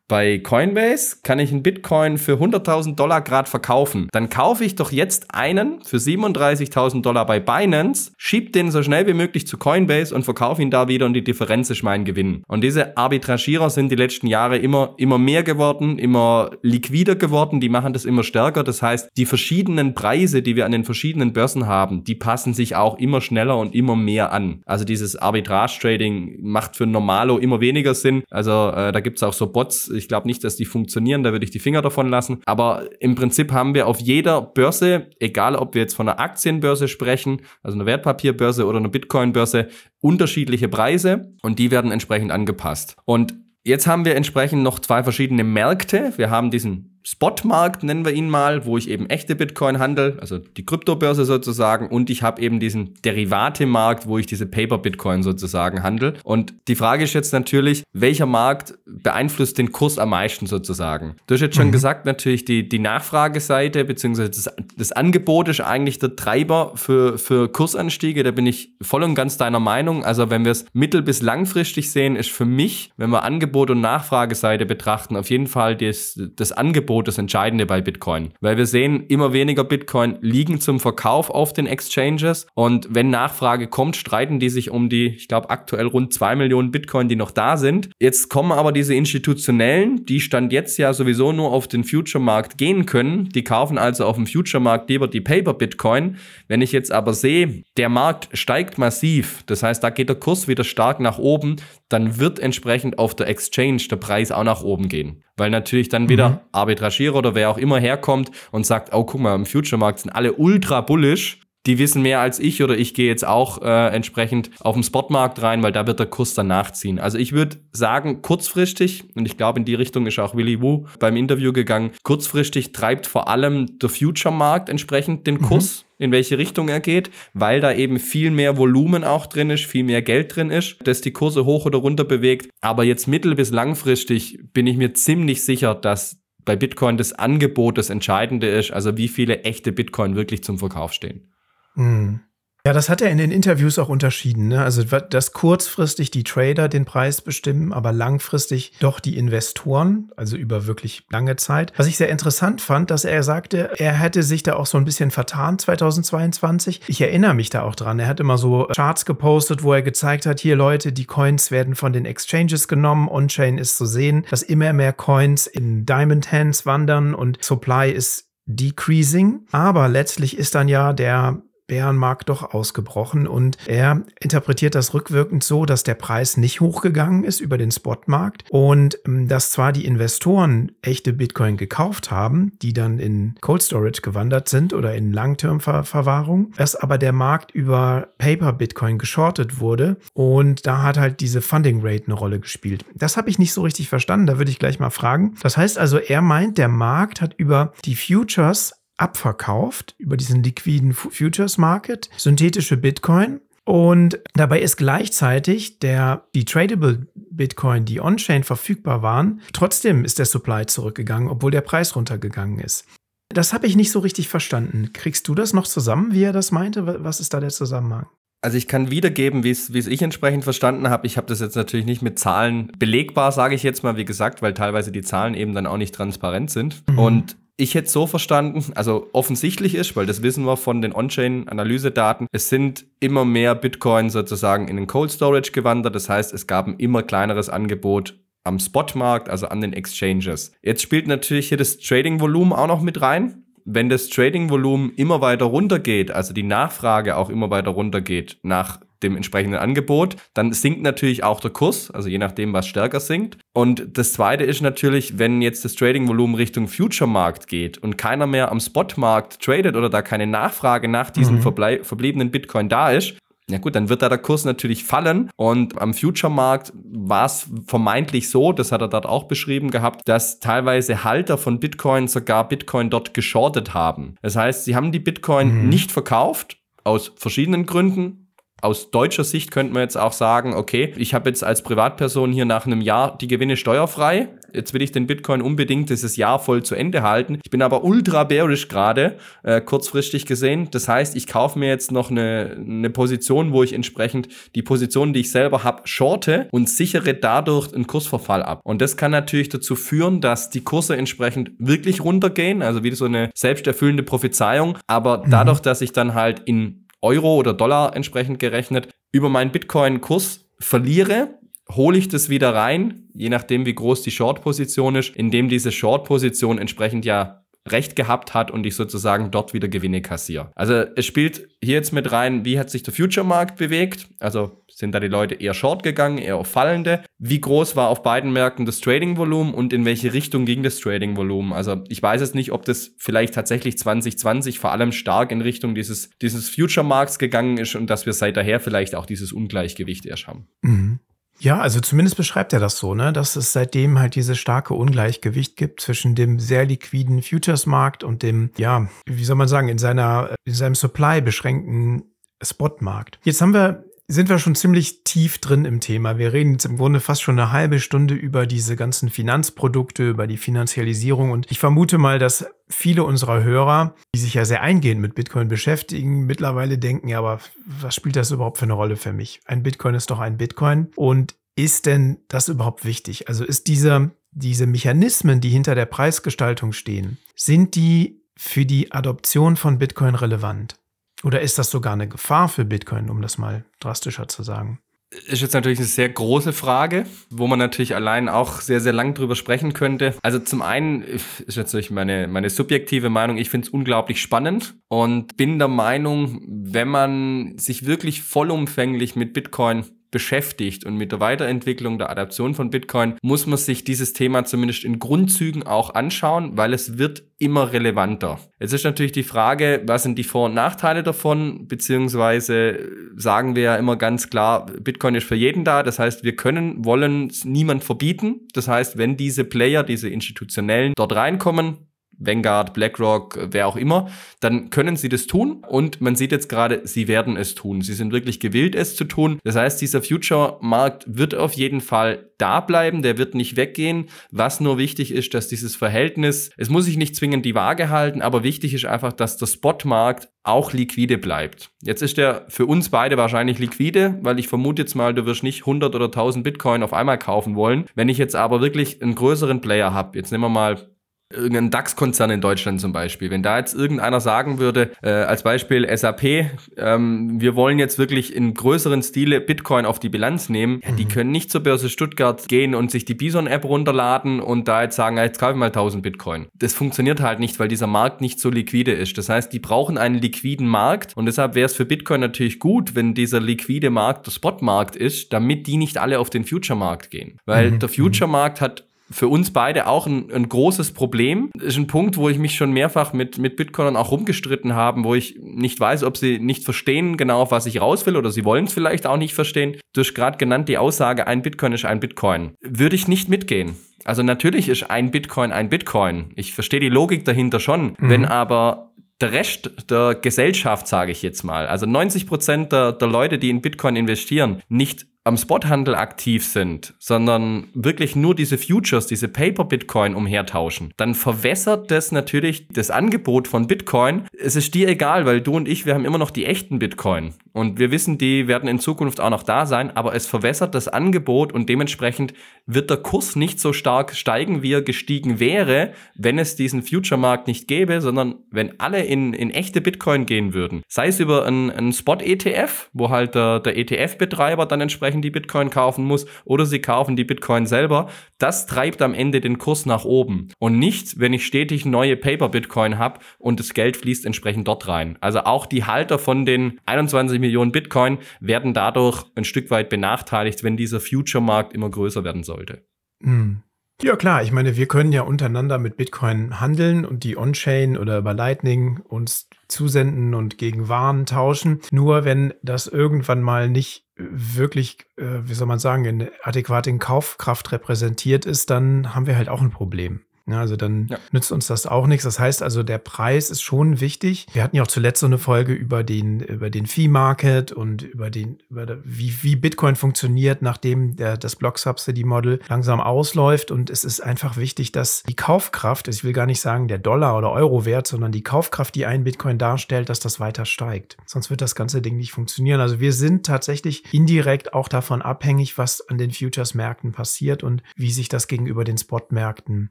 bei Coinbase kann ich einen Bitcoin für 100.000 Dollar gerade verkaufen. Dann kaufe ich doch jetzt einen für 37.000 Dollar bei Binance, schieb den so schnell wie möglich zu Coinbase und verkaufe ihn da wieder und die Differenz ist mein Gewinn. Und diese Arbitragierer sind die letzten Jahre immer, immer mehr geworden, immer liquider geworden, die machen das immer stärker. Das heißt, die verschiedenen Preise, die wir an den verschiedenen Börsen haben, die passen sich auch immer schneller und immer mehr an. Also dieses Arbitrage-Trading macht für Normalo immer weniger Sinn. Also äh, da gibt es auch so Bots, ich glaube nicht, dass die funktionieren, da würde ich die Finger davon lassen. Aber im Prinzip haben wir auf jeder Börse, egal ob wir jetzt von einer Aktienbörse sprechen, also einer Wertpapierbörse oder einer Bitcoin-Börse, unterschiedliche Preise und die werden entsprechend angepasst. Und Jetzt haben wir entsprechend noch zwei verschiedene Märkte. Wir haben diesen Spotmarkt, nennen wir ihn mal, wo ich eben echte Bitcoin handle, also die Kryptobörse sozusagen, und ich habe eben diesen Derivatemarkt, wo ich diese Paper-Bitcoin sozusagen handle. Und die Frage ist jetzt natürlich, welcher Markt beeinflusst den Kurs am meisten sozusagen? Du hast jetzt schon mhm. gesagt, natürlich die, die Nachfrageseite bzw. Das, das Angebot ist eigentlich der Treiber für, für Kursanstiege. Da bin ich voll und ganz deiner Meinung. Also wenn wir es mittel- bis langfristig sehen, ist für mich, wenn wir Angebot und Nachfrageseite betrachten, auf jeden Fall das, das Angebot das Entscheidende bei Bitcoin. Weil wir sehen, immer weniger Bitcoin liegen zum Verkauf auf den Exchanges und wenn Nachfrage kommt, streiten die sich um die, ich glaube, aktuell rund zwei Millionen Bitcoin, die noch da sind. Jetzt kommen aber diese institutionellen, die stand jetzt ja sowieso nur auf den Future-Markt gehen können. Die kaufen also auf dem Future-Markt lieber die Paper-Bitcoin. Wenn ich jetzt aber sehe, der Markt steigt massiv, das heißt, da geht der Kurs wieder stark nach oben, dann wird entsprechend auf der Exchange der Preis auch nach oben gehen. Weil natürlich dann wieder mhm. Arbitragierer oder wer auch immer herkommt und sagt, oh, guck mal, im Future-Markt sind alle ultra bullish. Die wissen mehr als ich oder ich gehe jetzt auch äh, entsprechend auf den Spotmarkt rein, weil da wird der Kurs dann nachziehen. Also ich würde sagen, kurzfristig, und ich glaube, in die Richtung ist auch Willy Wu beim Interview gegangen, kurzfristig treibt vor allem der Future-Markt entsprechend den mhm. Kurs. Mhm in welche Richtung er geht, weil da eben viel mehr Volumen auch drin ist, viel mehr Geld drin ist, das die Kurse hoch oder runter bewegt. Aber jetzt mittel- bis langfristig bin ich mir ziemlich sicher, dass bei Bitcoin das Angebot das Entscheidende ist, also wie viele echte Bitcoin wirklich zum Verkauf stehen. Mhm. Ja, das hat er in den Interviews auch unterschieden. Ne? Also, dass kurzfristig die Trader den Preis bestimmen, aber langfristig doch die Investoren, also über wirklich lange Zeit. Was ich sehr interessant fand, dass er sagte, er hätte sich da auch so ein bisschen vertan 2022. Ich erinnere mich da auch dran. Er hat immer so Charts gepostet, wo er gezeigt hat, hier Leute, die Coins werden von den Exchanges genommen. On-Chain ist zu sehen, dass immer mehr Coins in Diamond Hands wandern und Supply ist decreasing. Aber letztlich ist dann ja der Bärenmarkt doch ausgebrochen und er interpretiert das rückwirkend so, dass der Preis nicht hochgegangen ist über den Spotmarkt und ähm, dass zwar die Investoren echte Bitcoin gekauft haben, die dann in Cold Storage gewandert sind oder in Langterm-Verwahrung, dass aber der Markt über Paper Bitcoin geschortet wurde und da hat halt diese Funding Rate eine Rolle gespielt. Das habe ich nicht so richtig verstanden, da würde ich gleich mal fragen. Das heißt also, er meint, der Markt hat über die Futures abverkauft über diesen liquiden Futures Market, synthetische Bitcoin. Und dabei ist gleichzeitig der, die tradable Bitcoin, die on-chain verfügbar waren, trotzdem ist der Supply zurückgegangen, obwohl der Preis runtergegangen ist. Das habe ich nicht so richtig verstanden. Kriegst du das noch zusammen, wie er das meinte? Was ist da der Zusammenhang? Also ich kann wiedergeben, wie es ich entsprechend verstanden habe. Ich habe das jetzt natürlich nicht mit Zahlen belegbar, sage ich jetzt mal, wie gesagt, weil teilweise die Zahlen eben dann auch nicht transparent sind. Mhm. Und ich hätte so verstanden, also offensichtlich ist, weil das wissen wir von den On-Chain-Analysedaten, es sind immer mehr Bitcoin sozusagen in den Cold Storage gewandert. Das heißt, es gab ein immer kleineres Angebot am Spotmarkt, also an den Exchanges. Jetzt spielt natürlich hier das Trading-Volumen auch noch mit rein. Wenn das Trading-Volumen immer weiter runtergeht, also die Nachfrage auch immer weiter runtergeht nach dem entsprechenden Angebot, dann sinkt natürlich auch der Kurs, also je nachdem, was stärker sinkt. Und das zweite ist natürlich, wenn jetzt das Trading-Volumen Richtung Future-Markt geht und keiner mehr am Spot-Markt tradet oder da keine Nachfrage nach diesem mhm. verbliebenen Bitcoin da ist, ja gut, dann wird da der Kurs natürlich fallen und am Future-Markt war es vermeintlich so, das hat er dort auch beschrieben gehabt, dass teilweise Halter von Bitcoin sogar Bitcoin dort geschortet haben. Das heißt, sie haben die Bitcoin mhm. nicht verkauft, aus verschiedenen Gründen aus deutscher Sicht könnte man jetzt auch sagen, okay, ich habe jetzt als Privatperson hier nach einem Jahr die Gewinne steuerfrei jetzt will ich den Bitcoin unbedingt dieses Jahr voll zu Ende halten. Ich bin aber ultra bearish gerade, äh, kurzfristig gesehen. Das heißt, ich kaufe mir jetzt noch eine, eine Position, wo ich entsprechend die Position, die ich selber habe, shorte und sichere dadurch einen Kursverfall ab. Und das kann natürlich dazu führen, dass die Kurse entsprechend wirklich runtergehen, also wieder so eine selbsterfüllende Prophezeiung. Aber mhm. dadurch, dass ich dann halt in Euro oder Dollar entsprechend gerechnet über meinen Bitcoin-Kurs verliere, hole ich das wieder rein, je nachdem wie groß die Short-Position ist, indem diese Short-Position entsprechend ja Recht gehabt hat und ich sozusagen dort wieder Gewinne kassiere. Also es spielt hier jetzt mit rein, wie hat sich der Future-Markt bewegt? Also sind da die Leute eher short gegangen, eher auf fallende? Wie groß war auf beiden Märkten das Trading-Volumen und in welche Richtung ging das Trading-Volumen? Also ich weiß jetzt nicht, ob das vielleicht tatsächlich 2020 vor allem stark in Richtung dieses, dieses Future-Markts gegangen ist und dass wir seit daher vielleicht auch dieses Ungleichgewicht erst haben. Mhm. Ja, also zumindest beschreibt er das so, ne, dass es seitdem halt dieses starke Ungleichgewicht gibt zwischen dem sehr liquiden Futures-Markt und dem, ja, wie soll man sagen, in seiner, in seinem Supply beschränkten Spot-Markt. Jetzt haben wir sind wir schon ziemlich tief drin im Thema. Wir reden jetzt im Grunde fast schon eine halbe Stunde über diese ganzen Finanzprodukte, über die Finanzialisierung. Und ich vermute mal, dass viele unserer Hörer, die sich ja sehr eingehend mit Bitcoin beschäftigen, mittlerweile denken, ja, aber was spielt das überhaupt für eine Rolle für mich? Ein Bitcoin ist doch ein Bitcoin. Und ist denn das überhaupt wichtig? Also ist diese, diese Mechanismen, die hinter der Preisgestaltung stehen, sind die für die Adoption von Bitcoin relevant? Oder ist das sogar eine Gefahr für Bitcoin, um das mal drastischer zu sagen? Ist jetzt natürlich eine sehr große Frage, wo man natürlich allein auch sehr, sehr lang drüber sprechen könnte. Also zum einen ist natürlich meine, meine subjektive Meinung, ich finde es unglaublich spannend und bin der Meinung, wenn man sich wirklich vollumfänglich mit Bitcoin beschäftigt und mit der Weiterentwicklung der Adaption von Bitcoin muss man sich dieses Thema zumindest in Grundzügen auch anschauen, weil es wird immer relevanter. Jetzt ist natürlich die Frage, was sind die Vor- und Nachteile davon, beziehungsweise sagen wir ja immer ganz klar, Bitcoin ist für jeden da, das heißt, wir können, wollen niemand verbieten. Das heißt, wenn diese Player, diese institutionellen dort reinkommen, Vanguard, BlackRock, wer auch immer, dann können sie das tun und man sieht jetzt gerade, sie werden es tun. Sie sind wirklich gewillt, es zu tun. Das heißt, dieser Future-Markt wird auf jeden Fall da bleiben, der wird nicht weggehen. Was nur wichtig ist, dass dieses Verhältnis, es muss sich nicht zwingend die Waage halten, aber wichtig ist einfach, dass der Spot-Markt auch liquide bleibt. Jetzt ist der für uns beide wahrscheinlich liquide, weil ich vermute jetzt mal, du wirst nicht 100 oder 1000 Bitcoin auf einmal kaufen wollen. Wenn ich jetzt aber wirklich einen größeren Player habe, jetzt nehmen wir mal irgendein DAX-Konzern in Deutschland zum Beispiel, wenn da jetzt irgendeiner sagen würde, äh, als Beispiel SAP, ähm, wir wollen jetzt wirklich in größeren Stile Bitcoin auf die Bilanz nehmen, ja, die mhm. können nicht zur Börse Stuttgart gehen und sich die Bison-App runterladen und da jetzt sagen, jetzt kaufe ich mal 1000 Bitcoin. Das funktioniert halt nicht, weil dieser Markt nicht so liquide ist. Das heißt, die brauchen einen liquiden Markt und deshalb wäre es für Bitcoin natürlich gut, wenn dieser liquide Markt der Spot-Markt ist, damit die nicht alle auf den Future-Markt gehen. Weil mhm. der Future-Markt hat für uns beide auch ein, ein großes Problem. Das ist ein Punkt, wo ich mich schon mehrfach mit, mit Bitcoinern auch rumgestritten habe, wo ich nicht weiß, ob sie nicht verstehen genau, auf was ich raus will oder sie wollen es vielleicht auch nicht verstehen. Du hast gerade genannt die Aussage, ein Bitcoin ist ein Bitcoin. Würde ich nicht mitgehen. Also natürlich ist ein Bitcoin ein Bitcoin. Ich verstehe die Logik dahinter schon. Mhm. Wenn aber der Rest der Gesellschaft, sage ich jetzt mal, also 90 Prozent der, der Leute, die in Bitcoin investieren, nicht am Spothandel aktiv sind, sondern wirklich nur diese Futures, diese Paper Bitcoin umhertauschen, dann verwässert das natürlich das Angebot von Bitcoin. Es ist dir egal, weil du und ich, wir haben immer noch die echten Bitcoin. Und wir wissen, die werden in Zukunft auch noch da sein, aber es verwässert das Angebot und dementsprechend wird der Kurs nicht so stark steigen, wie er gestiegen wäre, wenn es diesen Future-Markt nicht gäbe, sondern wenn alle in, in echte Bitcoin gehen würden. Sei es über einen, Spot-ETF, wo halt der, der ETF-Betreiber dann entsprechend die Bitcoin kaufen muss, oder sie kaufen die Bitcoin selber. Das treibt am Ende den Kurs nach oben. Und nicht, wenn ich stetig neue Paper-Bitcoin habe und das Geld fließt entsprechend dort rein. Also auch die Halter von den 21 Millionen Bitcoin werden dadurch ein Stück weit benachteiligt, wenn dieser Future-Markt immer größer werden sollte. Hm. Ja klar, ich meine, wir können ja untereinander mit Bitcoin handeln und die On-Chain oder über Lightning uns zusenden und gegen Waren tauschen. Nur wenn das irgendwann mal nicht wirklich, äh, wie soll man sagen, in adäquaten Kaufkraft repräsentiert ist, dann haben wir halt auch ein Problem. Ja, also dann ja. nützt uns das auch nichts. Das heißt also, der Preis ist schon wichtig. Wir hatten ja auch zuletzt so eine Folge über den, über den Fee-Market und über den, über der, wie, wie Bitcoin funktioniert, nachdem der, das Block-Subsidy-Model langsam ausläuft. Und es ist einfach wichtig, dass die Kaufkraft, ich will gar nicht sagen der Dollar- oder Euro-Wert, sondern die Kaufkraft, die ein Bitcoin darstellt, dass das weiter steigt. Sonst wird das ganze Ding nicht funktionieren. Also wir sind tatsächlich indirekt auch davon abhängig, was an den Futures-Märkten passiert und wie sich das gegenüber den Spot-Märkten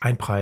einpreist.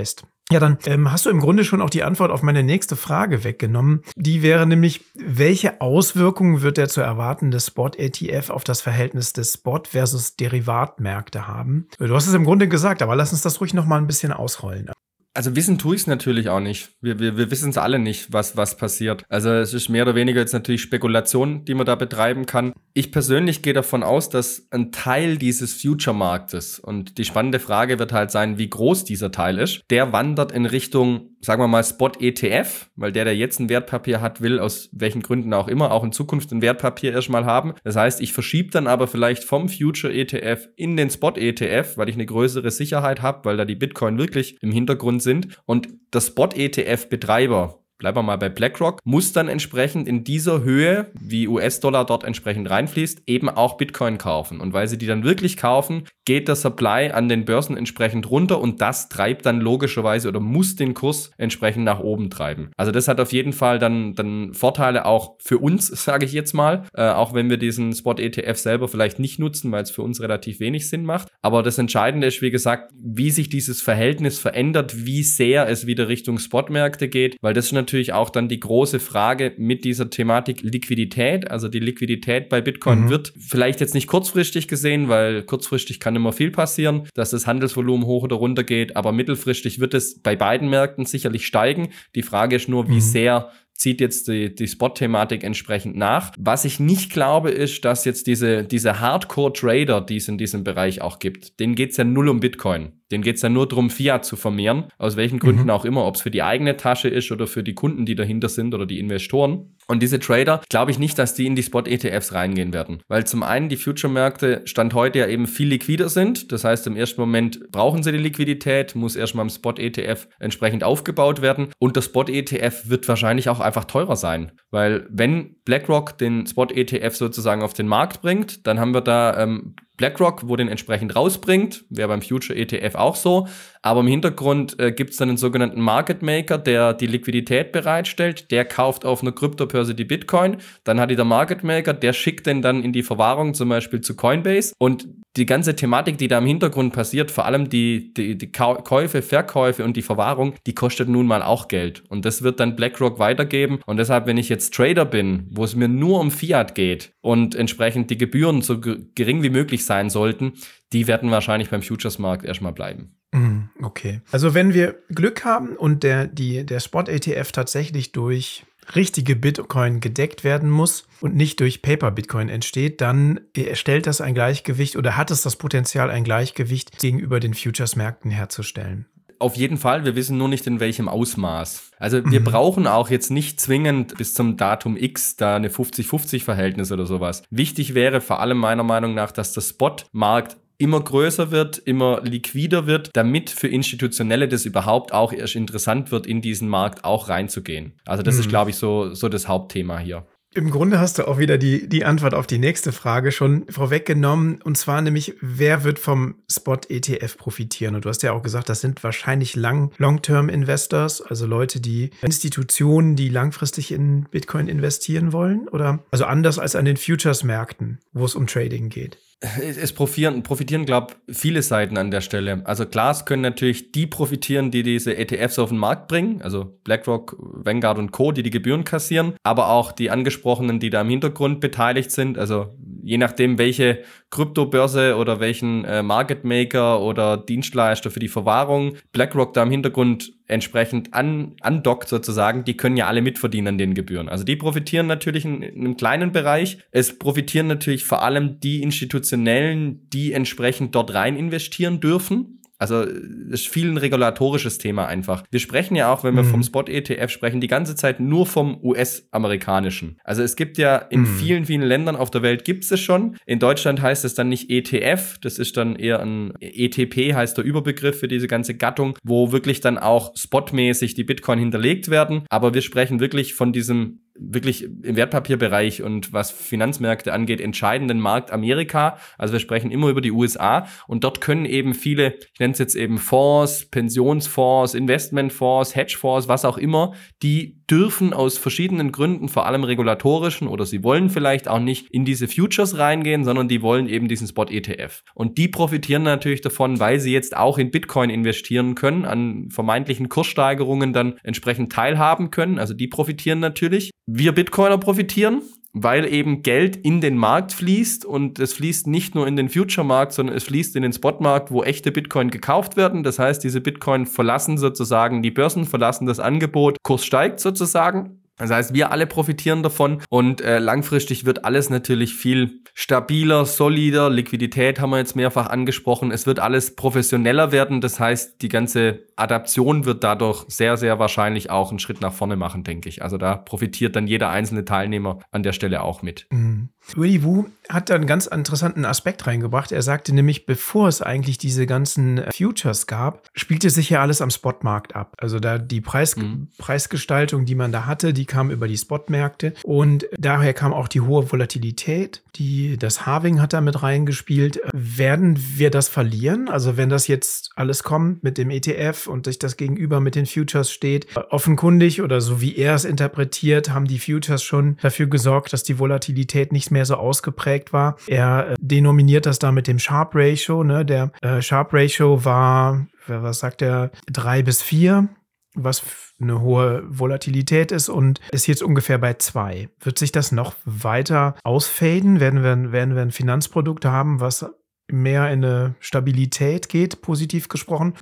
Ja, dann ähm, hast du im Grunde schon auch die Antwort auf meine nächste Frage weggenommen. Die wäre nämlich, welche Auswirkungen wird der zu erwartende Spot-ETF auf das Verhältnis des Spot versus Derivatmärkte haben? Du hast es im Grunde gesagt, aber lass uns das ruhig noch mal ein bisschen ausrollen. Also wissen tue ich es natürlich auch nicht. Wir, wir, wir wissen es alle nicht, was, was passiert. Also es ist mehr oder weniger jetzt natürlich Spekulation, die man da betreiben kann. Ich persönlich gehe davon aus, dass ein Teil dieses Future-Marktes, und die spannende Frage wird halt sein, wie groß dieser Teil ist, der wandert in Richtung, sagen wir mal, Spot-ETF, weil der, der jetzt ein Wertpapier hat, will aus welchen Gründen auch immer auch in Zukunft ein Wertpapier erstmal haben. Das heißt, ich verschiebe dann aber vielleicht vom Future-ETF in den Spot-ETF, weil ich eine größere Sicherheit habe, weil da die Bitcoin wirklich im Hintergrund sind. Und der Spot-ETF-Betreiber, bleiben wir mal bei BlackRock, muss dann entsprechend in dieser Höhe, wie US-Dollar dort entsprechend reinfließt, eben auch Bitcoin kaufen. Und weil sie die dann wirklich kaufen, geht der Supply an den Börsen entsprechend runter und das treibt dann logischerweise oder muss den Kurs entsprechend nach oben treiben. Also das hat auf jeden Fall dann, dann Vorteile auch für uns, sage ich jetzt mal, äh, auch wenn wir diesen Spot-ETF selber vielleicht nicht nutzen, weil es für uns relativ wenig Sinn macht. Aber das Entscheidende ist, wie gesagt, wie sich dieses Verhältnis verändert, wie sehr es wieder Richtung Spotmärkte geht, weil das ist natürlich auch dann die große Frage mit dieser Thematik Liquidität. Also die Liquidität bei Bitcoin mhm. wird vielleicht jetzt nicht kurzfristig gesehen, weil kurzfristig kann immer viel passieren, dass das Handelsvolumen hoch oder runter geht, aber mittelfristig wird es bei beiden Märkten sicherlich steigen. Die Frage ist nur, wie mhm. sehr zieht jetzt die, die Spot-Thematik entsprechend nach. Was ich nicht glaube, ist, dass jetzt diese, diese Hardcore-Trader, die es in diesem Bereich auch gibt, denen geht's ja null um Bitcoin. Denen geht's ja nur darum, Fiat zu vermehren, aus welchen Gründen mhm. auch immer, ob es für die eigene Tasche ist oder für die Kunden, die dahinter sind oder die Investoren. Und diese Trader, glaube ich nicht, dass die in die Spot-ETFs reingehen werden. Weil zum einen die Future-Märkte Stand heute ja eben viel liquider sind. Das heißt, im ersten Moment brauchen sie die Liquidität, muss erstmal im Spot-ETF entsprechend aufgebaut werden. Und der Spot-ETF wird wahrscheinlich auch einfach teurer sein. Weil wenn BlackRock den Spot-ETF sozusagen auf den Markt bringt, dann haben wir da ähm, BlackRock, wo den entsprechend rausbringt, wäre beim Future ETF auch so. Aber im Hintergrund äh, gibt es dann einen sogenannten Market Maker, der die Liquidität bereitstellt. Der kauft auf einer Kryptobörse die Bitcoin. Dann hat die der Market Maker, der schickt den dann in die Verwahrung, zum Beispiel zu Coinbase. Und die ganze Thematik, die da im Hintergrund passiert, vor allem die, die, die Käufe, Verkäufe und die Verwahrung, die kostet nun mal auch Geld. Und das wird dann BlackRock weitergeben. Und deshalb, wenn ich jetzt Trader bin, wo es mir nur um Fiat geht und entsprechend die Gebühren so gering wie möglich sein sollten, die werden wahrscheinlich beim Futures-Markt erstmal bleiben. Mhm, okay. Also wenn wir Glück haben und der, die, der Spot-ETF tatsächlich durch richtige Bitcoin gedeckt werden muss und nicht durch Paper Bitcoin entsteht, dann stellt das ein Gleichgewicht oder hat es das Potenzial, ein Gleichgewicht gegenüber den Futures-Märkten herzustellen auf jeden Fall. Wir wissen nur nicht in welchem Ausmaß. Also wir mhm. brauchen auch jetzt nicht zwingend bis zum Datum X da eine 50-50-Verhältnis oder sowas. Wichtig wäre vor allem meiner Meinung nach, dass der Spot-Markt immer größer wird, immer liquider wird, damit für Institutionelle das überhaupt auch erst interessant wird, in diesen Markt auch reinzugehen. Also das mhm. ist, glaube ich, so, so das Hauptthema hier. Im Grunde hast du auch wieder die, die Antwort auf die nächste Frage schon vorweggenommen. Und zwar nämlich, wer wird vom Spot-ETF profitieren? Und du hast ja auch gesagt, das sind wahrscheinlich lang, Long-Term-Investors, also Leute, die Institutionen, die langfristig in Bitcoin investieren wollen? Oder also anders als an den Futures-Märkten, wo es um Trading geht? Es profitieren, profitieren glaube viele Seiten an der Stelle. Also klar, können natürlich die profitieren, die diese ETFs auf den Markt bringen, also BlackRock, Vanguard und Co., die die Gebühren kassieren, aber auch die angesprochenen, die da im Hintergrund beteiligt sind, also je nachdem, welche Kryptobörse oder welchen äh, Market Maker oder Dienstleister für die Verwahrung BlackRock da im Hintergrund entsprechend an, andockt sozusagen, die können ja alle mitverdienen an den Gebühren. Also die profitieren natürlich in, in einem kleinen Bereich. Es profitieren natürlich vor allem die Institutionellen, die entsprechend dort rein investieren dürfen. Also es ist viel ein regulatorisches Thema einfach. Wir sprechen ja auch, wenn wir mhm. vom Spot-ETF sprechen, die ganze Zeit nur vom US-amerikanischen. Also es gibt ja in mhm. vielen, vielen Ländern auf der Welt gibt es es schon. In Deutschland heißt es dann nicht ETF, das ist dann eher ein ETP, heißt der Überbegriff für diese ganze Gattung, wo wirklich dann auch spotmäßig die Bitcoin hinterlegt werden. Aber wir sprechen wirklich von diesem wirklich im Wertpapierbereich und was Finanzmärkte angeht, entscheidenden Markt Amerika. Also wir sprechen immer über die USA und dort können eben viele, ich nenne es jetzt eben Fonds, Pensionsfonds, Investmentfonds, Hedgefonds, was auch immer, die dürfen aus verschiedenen Gründen, vor allem regulatorischen oder sie wollen vielleicht auch nicht in diese Futures reingehen, sondern die wollen eben diesen Spot ETF. Und die profitieren natürlich davon, weil sie jetzt auch in Bitcoin investieren können, an vermeintlichen Kurssteigerungen dann entsprechend teilhaben können. Also die profitieren natürlich. Wir Bitcoiner profitieren, weil eben Geld in den Markt fließt und es fließt nicht nur in den Future-Markt, sondern es fließt in den Spot-Markt, wo echte Bitcoin gekauft werden. Das heißt, diese Bitcoin verlassen sozusagen die Börsen, verlassen das Angebot, Kurs steigt sozusagen. Das heißt, wir alle profitieren davon und äh, langfristig wird alles natürlich viel stabiler, solider. Liquidität haben wir jetzt mehrfach angesprochen. Es wird alles professioneller werden. Das heißt, die ganze Adaption wird dadurch sehr, sehr wahrscheinlich auch einen Schritt nach vorne machen, denke ich. Also da profitiert dann jeder einzelne Teilnehmer an der Stelle auch mit. Mhm. Willy Wu hat da einen ganz interessanten Aspekt reingebracht. Er sagte nämlich, bevor es eigentlich diese ganzen Futures gab, spielte sich ja alles am Spotmarkt ab. Also da die Preis, mhm. Preisgestaltung, die man da hatte, die kam über die Spotmärkte und daher kam auch die hohe Volatilität. Die, das Halving hat da mit reingespielt. Werden wir das verlieren? Also wenn das jetzt alles kommt mit dem ETF und sich das gegenüber mit den Futures steht, offenkundig oder so wie er es interpretiert, haben die Futures schon dafür gesorgt, dass die Volatilität nicht mehr so ausgeprägt war. Er äh, denominiert das da mit dem Sharp Ratio. Ne? Der äh, Sharp Ratio war, was sagt er, drei bis vier was eine hohe Volatilität ist und ist jetzt ungefähr bei zwei. Wird sich das noch weiter ausfaden? Werden wir, werden wir ein Finanzprodukt haben, was mehr in eine Stabilität geht, positiv gesprochen.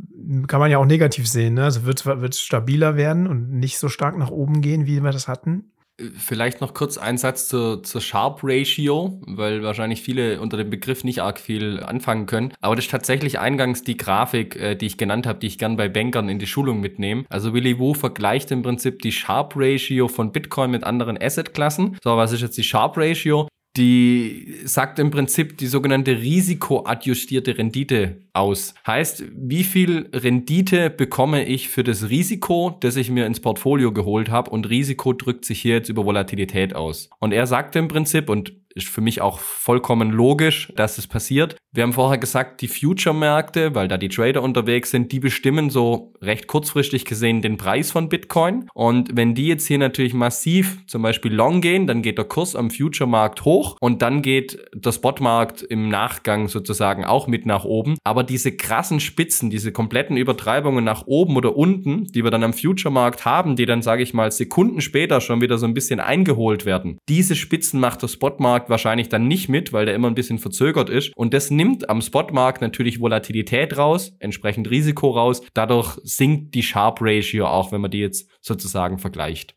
Kann man ja auch negativ sehen. Ne? Also wird es stabiler werden und nicht so stark nach oben gehen, wie wir das hatten? Vielleicht noch kurz ein Satz zur, zur Sharp Ratio, weil wahrscheinlich viele unter dem Begriff nicht arg viel anfangen können. Aber das ist tatsächlich eingangs die Grafik, äh, die ich genannt habe, die ich gern bei Bankern in die Schulung mitnehme. Also Willy Wu vergleicht im Prinzip die Sharp Ratio von Bitcoin mit anderen Assetklassen. So, was ist jetzt die Sharp Ratio? Die sagt im Prinzip die sogenannte risikoadjustierte Rendite aus. Heißt, wie viel Rendite bekomme ich für das Risiko, das ich mir ins Portfolio geholt habe und Risiko drückt sich hier jetzt über Volatilität aus. Und er sagt im Prinzip, und ist für mich auch vollkommen logisch, dass es passiert. Wir haben vorher gesagt, die Future-Märkte, weil da die Trader unterwegs sind, die bestimmen so recht kurzfristig gesehen den Preis von Bitcoin. Und wenn die jetzt hier natürlich massiv zum Beispiel long gehen, dann geht der Kurs am Future-Markt hoch und dann geht der Spot-Markt im Nachgang sozusagen auch mit nach oben. Aber diese krassen Spitzen, diese kompletten Übertreibungen nach oben oder unten, die wir dann am Future-Markt haben, die dann, sage ich mal, Sekunden später schon wieder so ein bisschen eingeholt werden, diese Spitzen macht der Spot-Markt Spotmarkt wahrscheinlich dann nicht mit, weil der immer ein bisschen verzögert ist. Und das nimmt am Spotmarkt natürlich Volatilität raus, entsprechend Risiko raus. Dadurch sinkt die Sharp Ratio auch, wenn man die jetzt sozusagen vergleicht.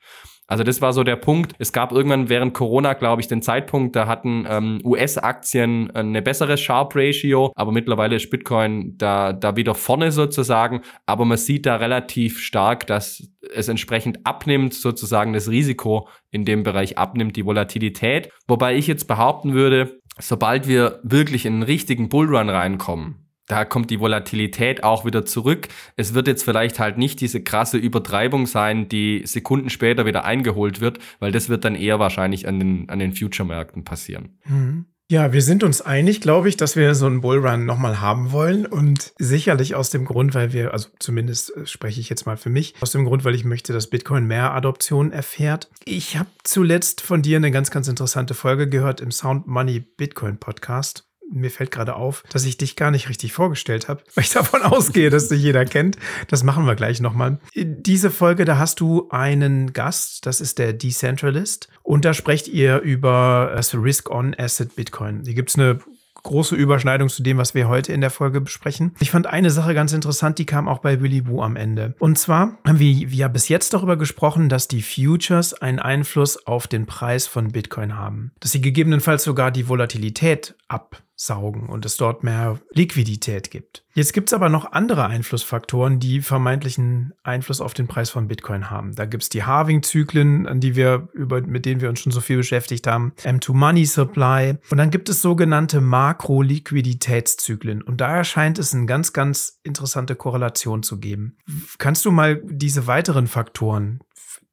Also das war so der Punkt. Es gab irgendwann während Corona, glaube ich, den Zeitpunkt, da hatten ähm, US-Aktien eine bessere Sharp Ratio, aber mittlerweile ist Bitcoin da, da wieder vorne sozusagen. Aber man sieht da relativ stark, dass es entsprechend abnimmt, sozusagen das Risiko in dem Bereich abnimmt, die Volatilität. Wobei ich jetzt behaupten würde, sobald wir wirklich in einen richtigen Bullrun reinkommen, da kommt die Volatilität auch wieder zurück. Es wird jetzt vielleicht halt nicht diese krasse Übertreibung sein, die Sekunden später wieder eingeholt wird, weil das wird dann eher wahrscheinlich an den, an den Future-Märkten passieren. Mhm. Ja, wir sind uns einig, glaube ich, dass wir so einen Bullrun nochmal haben wollen und sicherlich aus dem Grund, weil wir, also zumindest äh, spreche ich jetzt mal für mich, aus dem Grund, weil ich möchte, dass Bitcoin mehr Adoption erfährt. Ich habe zuletzt von dir eine ganz, ganz interessante Folge gehört im Sound Money Bitcoin Podcast mir fällt gerade auf, dass ich dich gar nicht richtig vorgestellt habe, weil ich davon ausgehe, dass dich jeder kennt. Das machen wir gleich nochmal. Diese Folge, da hast du einen Gast, das ist der Decentralist. Und da sprecht ihr über das Risk-on-Asset Bitcoin. Hier gibt es eine große Überschneidung zu dem, was wir heute in der Folge besprechen. Ich fand eine Sache ganz interessant, die kam auch bei Willy Wu am Ende. Und zwar haben wir ja bis jetzt darüber gesprochen, dass die Futures einen Einfluss auf den Preis von Bitcoin haben. Dass sie gegebenenfalls sogar die Volatilität ab saugen und es dort mehr Liquidität gibt. Jetzt gibt es aber noch andere Einflussfaktoren, die vermeintlichen Einfluss auf den Preis von Bitcoin haben. Da gibt es die Halving-Zyklen, an die wir über, mit denen wir uns schon so viel beschäftigt haben, M2-Money-Supply. Und dann gibt es sogenannte Makro-Liquiditätszyklen. Und da erscheint es eine ganz, ganz interessante Korrelation zu geben. Kannst du mal diese weiteren Faktoren,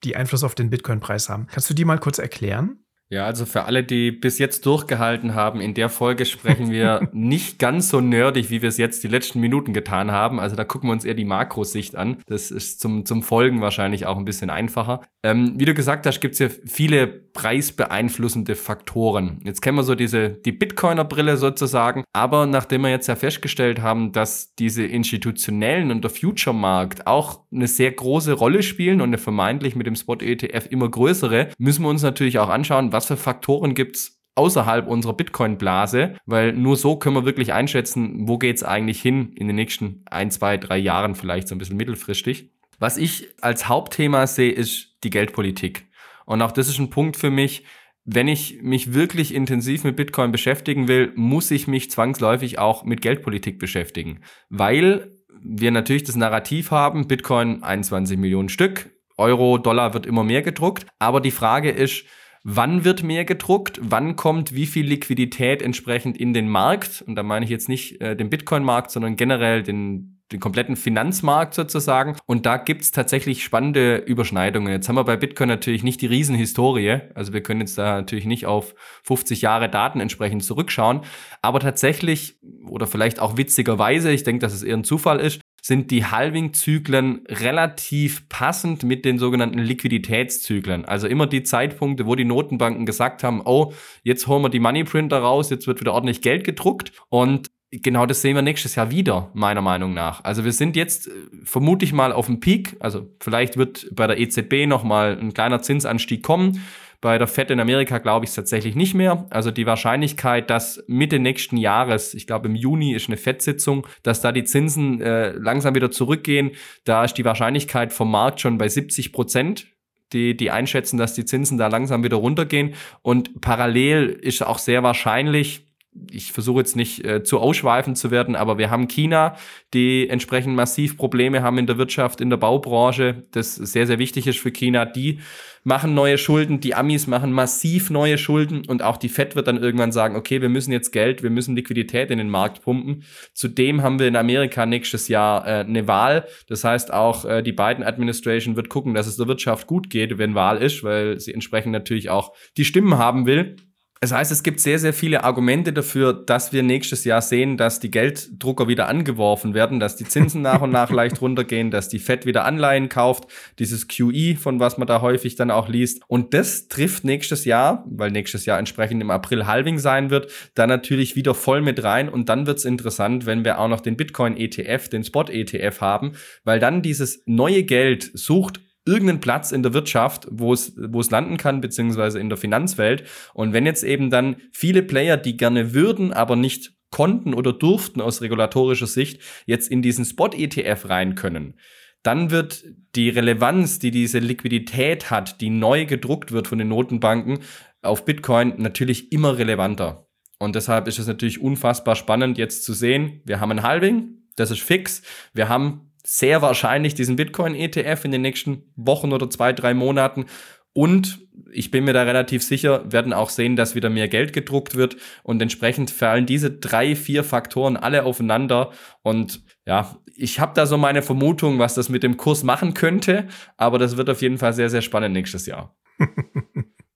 die Einfluss auf den Bitcoin-Preis haben, kannst du die mal kurz erklären? Ja, also für alle, die bis jetzt durchgehalten haben, in der Folge sprechen wir nicht ganz so nerdig, wie wir es jetzt die letzten Minuten getan haben. Also da gucken wir uns eher die Makrosicht an. Das ist zum, zum Folgen wahrscheinlich auch ein bisschen einfacher. Ähm, wie du gesagt hast, gibt es ja viele preisbeeinflussende Faktoren. Jetzt kennen wir so diese, die Bitcoiner-Brille sozusagen. Aber nachdem wir jetzt ja festgestellt haben, dass diese institutionellen und der Future-Markt auch eine sehr große Rolle spielen und eine vermeintlich mit dem Spot-ETF immer größere, müssen wir uns natürlich auch anschauen, was für Faktoren gibt es außerhalb unserer Bitcoin-Blase, weil nur so können wir wirklich einschätzen, wo geht es eigentlich hin in den nächsten ein, zwei, drei Jahren, vielleicht so ein bisschen mittelfristig. Was ich als Hauptthema sehe, ist die Geldpolitik. Und auch das ist ein Punkt für mich, wenn ich mich wirklich intensiv mit Bitcoin beschäftigen will, muss ich mich zwangsläufig auch mit Geldpolitik beschäftigen, weil wir natürlich das Narrativ haben, Bitcoin 21 Millionen Stück, Euro, Dollar wird immer mehr gedruckt, aber die Frage ist, wann wird mehr gedruckt, wann kommt wie viel Liquidität entsprechend in den Markt. Und da meine ich jetzt nicht äh, den Bitcoin-Markt, sondern generell den, den kompletten Finanzmarkt sozusagen. Und da gibt's tatsächlich spannende Überschneidungen. Jetzt haben wir bei Bitcoin natürlich nicht die Riesenhistorie. Also wir können jetzt da natürlich nicht auf 50 Jahre Daten entsprechend zurückschauen. Aber tatsächlich, oder vielleicht auch witzigerweise, ich denke, dass es eher ein Zufall ist, sind die Halving-Zyklen relativ passend mit den sogenannten Liquiditätszyklen. Also immer die Zeitpunkte, wo die Notenbanken gesagt haben, oh, jetzt holen wir die Moneyprinter raus, jetzt wird wieder ordentlich Geld gedruckt und genau das sehen wir nächstes Jahr wieder, meiner Meinung nach. Also wir sind jetzt äh, vermutlich mal auf dem Peak. Also vielleicht wird bei der EZB nochmal ein kleiner Zinsanstieg kommen. Bei der FED in Amerika glaube ich es tatsächlich nicht mehr. Also die Wahrscheinlichkeit, dass Mitte nächsten Jahres, ich glaube im Juni ist eine FED-Sitzung, dass da die Zinsen äh, langsam wieder zurückgehen, da ist die Wahrscheinlichkeit vom Markt schon bei 70 Prozent die, die einschätzen, dass die Zinsen da langsam wieder runtergehen. Und parallel ist auch sehr wahrscheinlich, ich versuche jetzt nicht äh, zu ausschweifend zu werden, aber wir haben China, die entsprechend massiv Probleme haben in der Wirtschaft, in der Baubranche, das sehr, sehr wichtig ist für China. Die machen neue Schulden, die Amis machen massiv neue Schulden und auch die Fed wird dann irgendwann sagen, okay, wir müssen jetzt Geld, wir müssen Liquidität in den Markt pumpen. Zudem haben wir in Amerika nächstes Jahr äh, eine Wahl. Das heißt auch, äh, die Biden-Administration wird gucken, dass es der Wirtschaft gut geht, wenn Wahl ist, weil sie entsprechend natürlich auch die Stimmen haben will. Das heißt, es gibt sehr, sehr viele Argumente dafür, dass wir nächstes Jahr sehen, dass die Gelddrucker wieder angeworfen werden, dass die Zinsen nach und nach leicht runtergehen, dass die Fed wieder Anleihen kauft, dieses QE, von was man da häufig dann auch liest. Und das trifft nächstes Jahr, weil nächstes Jahr entsprechend im April Halving sein wird, dann natürlich wieder voll mit rein. Und dann wird es interessant, wenn wir auch noch den Bitcoin-ETF, den Spot-ETF haben, weil dann dieses neue Geld sucht irgendeinen Platz in der Wirtschaft, wo es, wo es landen kann, beziehungsweise in der Finanzwelt. Und wenn jetzt eben dann viele Player, die gerne würden, aber nicht konnten oder durften aus regulatorischer Sicht, jetzt in diesen Spot-ETF rein können, dann wird die Relevanz, die diese Liquidität hat, die neu gedruckt wird von den Notenbanken auf Bitcoin, natürlich immer relevanter. Und deshalb ist es natürlich unfassbar spannend jetzt zu sehen, wir haben ein Halving, das ist fix, wir haben sehr wahrscheinlich diesen Bitcoin-ETF in den nächsten Wochen oder zwei, drei Monaten. Und ich bin mir da relativ sicher, werden auch sehen, dass wieder mehr Geld gedruckt wird. Und entsprechend fallen diese drei, vier Faktoren alle aufeinander. Und ja, ich habe da so meine Vermutung, was das mit dem Kurs machen könnte. Aber das wird auf jeden Fall sehr, sehr spannend nächstes Jahr.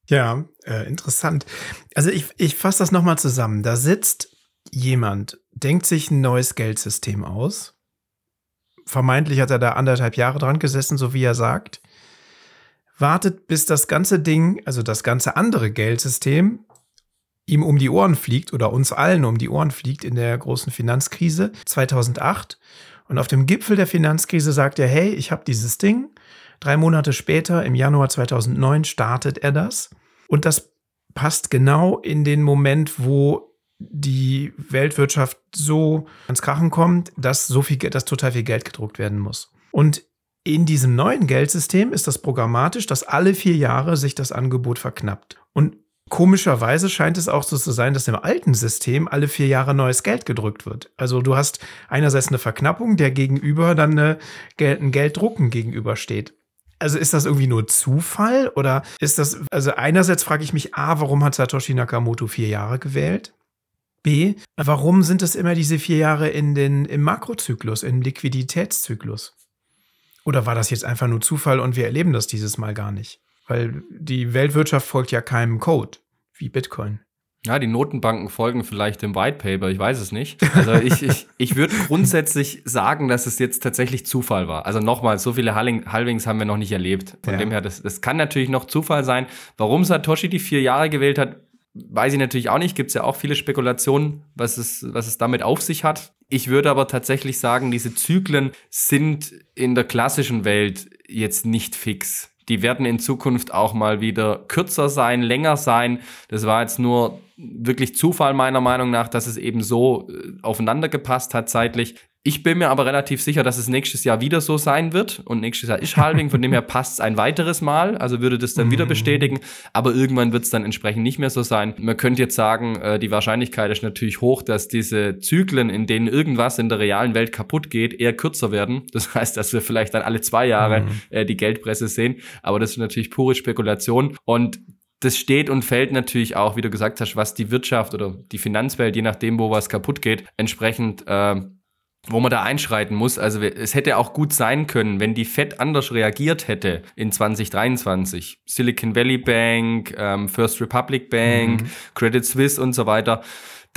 ja, äh, interessant. Also ich, ich fasse das nochmal zusammen. Da sitzt jemand, denkt sich ein neues Geldsystem aus vermeintlich hat er da anderthalb Jahre dran gesessen, so wie er sagt. Wartet, bis das ganze Ding, also das ganze andere Geldsystem, ihm um die Ohren fliegt oder uns allen um die Ohren fliegt in der großen Finanzkrise 2008. Und auf dem Gipfel der Finanzkrise sagt er, hey, ich habe dieses Ding. Drei Monate später, im Januar 2009, startet er das. Und das passt genau in den Moment, wo die Weltwirtschaft so ans Krachen kommt, dass so viel, dass total viel Geld gedruckt werden muss. Und in diesem neuen Geldsystem ist das programmatisch, dass alle vier Jahre sich das Angebot verknappt. Und Komischerweise scheint es auch so zu sein, dass im alten System alle vier Jahre neues Geld gedrückt wird. Also du hast einerseits eine Verknappung, der gegenüber dann eine, ein Gelddrucken gegenübersteht. Also ist das irgendwie nur Zufall oder ist das, also einerseits frage ich mich, A, warum hat Satoshi Nakamoto vier Jahre gewählt? B, warum sind es immer diese vier Jahre in den, im Makrozyklus, im Liquiditätszyklus? Oder war das jetzt einfach nur Zufall und wir erleben das dieses Mal gar nicht? Weil die Weltwirtschaft folgt ja keinem Code, wie Bitcoin. Ja, die Notenbanken folgen vielleicht dem White Paper, ich weiß es nicht. Also ich, ich, ich würde grundsätzlich sagen, dass es jetzt tatsächlich Zufall war. Also nochmal, so viele Halvings haben wir noch nicht erlebt. Von ja. dem her, das, das kann natürlich noch Zufall sein. Warum Satoshi die vier Jahre gewählt hat, weiß ich natürlich auch nicht. Gibt es ja auch viele Spekulationen, was es, was es damit auf sich hat. Ich würde aber tatsächlich sagen, diese Zyklen sind in der klassischen Welt jetzt nicht fix. Die werden in Zukunft auch mal wieder kürzer sein, länger sein. Das war jetzt nur wirklich Zufall meiner Meinung nach, dass es eben so äh, aufeinander gepasst hat zeitlich. Ich bin mir aber relativ sicher, dass es nächstes Jahr wieder so sein wird. Und nächstes Jahr ist Halving, von dem her passt es ein weiteres Mal. Also würde das dann wieder mhm. bestätigen. Aber irgendwann wird es dann entsprechend nicht mehr so sein. Man könnte jetzt sagen, äh, die Wahrscheinlichkeit ist natürlich hoch, dass diese Zyklen, in denen irgendwas in der realen Welt kaputt geht, eher kürzer werden. Das heißt, dass wir vielleicht dann alle zwei Jahre mhm. äh, die Geldpresse sehen. Aber das ist natürlich pure Spekulation. Und das steht und fällt natürlich auch, wie du gesagt hast, was die Wirtschaft oder die Finanzwelt, je nachdem, wo was kaputt geht, entsprechend äh, wo man da einschreiten muss. Also es hätte auch gut sein können, wenn die Fed anders reagiert hätte in 2023. Silicon Valley Bank, ähm, First Republic Bank, mhm. Credit Suisse und so weiter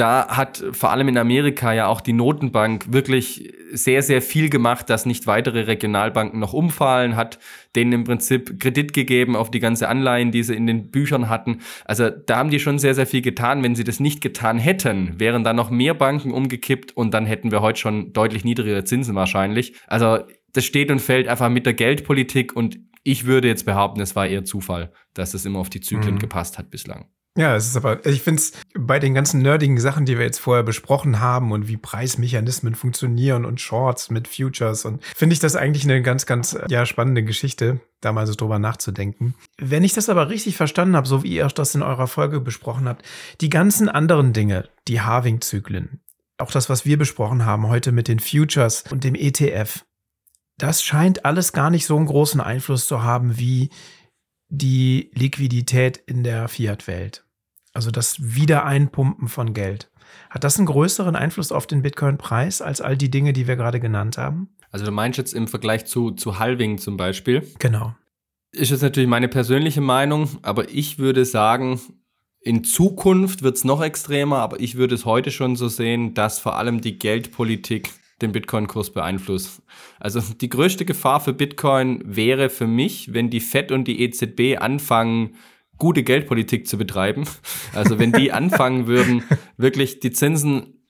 da hat vor allem in Amerika ja auch die Notenbank wirklich sehr, sehr viel gemacht, dass nicht weitere Regionalbanken noch umfallen, hat denen im Prinzip Kredit gegeben auf die ganze Anleihen, die sie in den Büchern hatten. Also da haben die schon sehr, sehr viel getan. Wenn sie das nicht getan hätten, wären da noch mehr Banken umgekippt und dann hätten wir heute schon deutlich niedrigere Zinsen wahrscheinlich. Also das steht und fällt einfach mit der Geldpolitik und ich würde jetzt behaupten, es war eher Zufall, dass es immer auf die Zyklen mhm. gepasst hat bislang. Ja, es ist aber, ich finde es bei den ganzen nerdigen Sachen, die wir jetzt vorher besprochen haben und wie Preismechanismen funktionieren und Shorts mit Futures und finde ich das eigentlich eine ganz, ganz ja, spannende Geschichte, da mal so drüber nachzudenken. Wenn ich das aber richtig verstanden habe, so wie ihr das in eurer Folge besprochen habt, die ganzen anderen Dinge, die Halving-Zyklen, auch das, was wir besprochen haben heute mit den Futures und dem ETF, das scheint alles gar nicht so einen großen Einfluss zu haben wie die Liquidität in der Fiat-Welt. Also das Wiedereinpumpen von Geld. Hat das einen größeren Einfluss auf den Bitcoin-Preis als all die Dinge, die wir gerade genannt haben? Also du meinst jetzt im Vergleich zu, zu Halving zum Beispiel? Genau. Ist jetzt natürlich meine persönliche Meinung, aber ich würde sagen, in Zukunft wird es noch extremer, aber ich würde es heute schon so sehen, dass vor allem die Geldpolitik den Bitcoin-Kurs beeinflusst. Also die größte Gefahr für Bitcoin wäre für mich, wenn die Fed und die EZB anfangen, gute Geldpolitik zu betreiben. Also wenn die anfangen würden, wirklich die Zinsen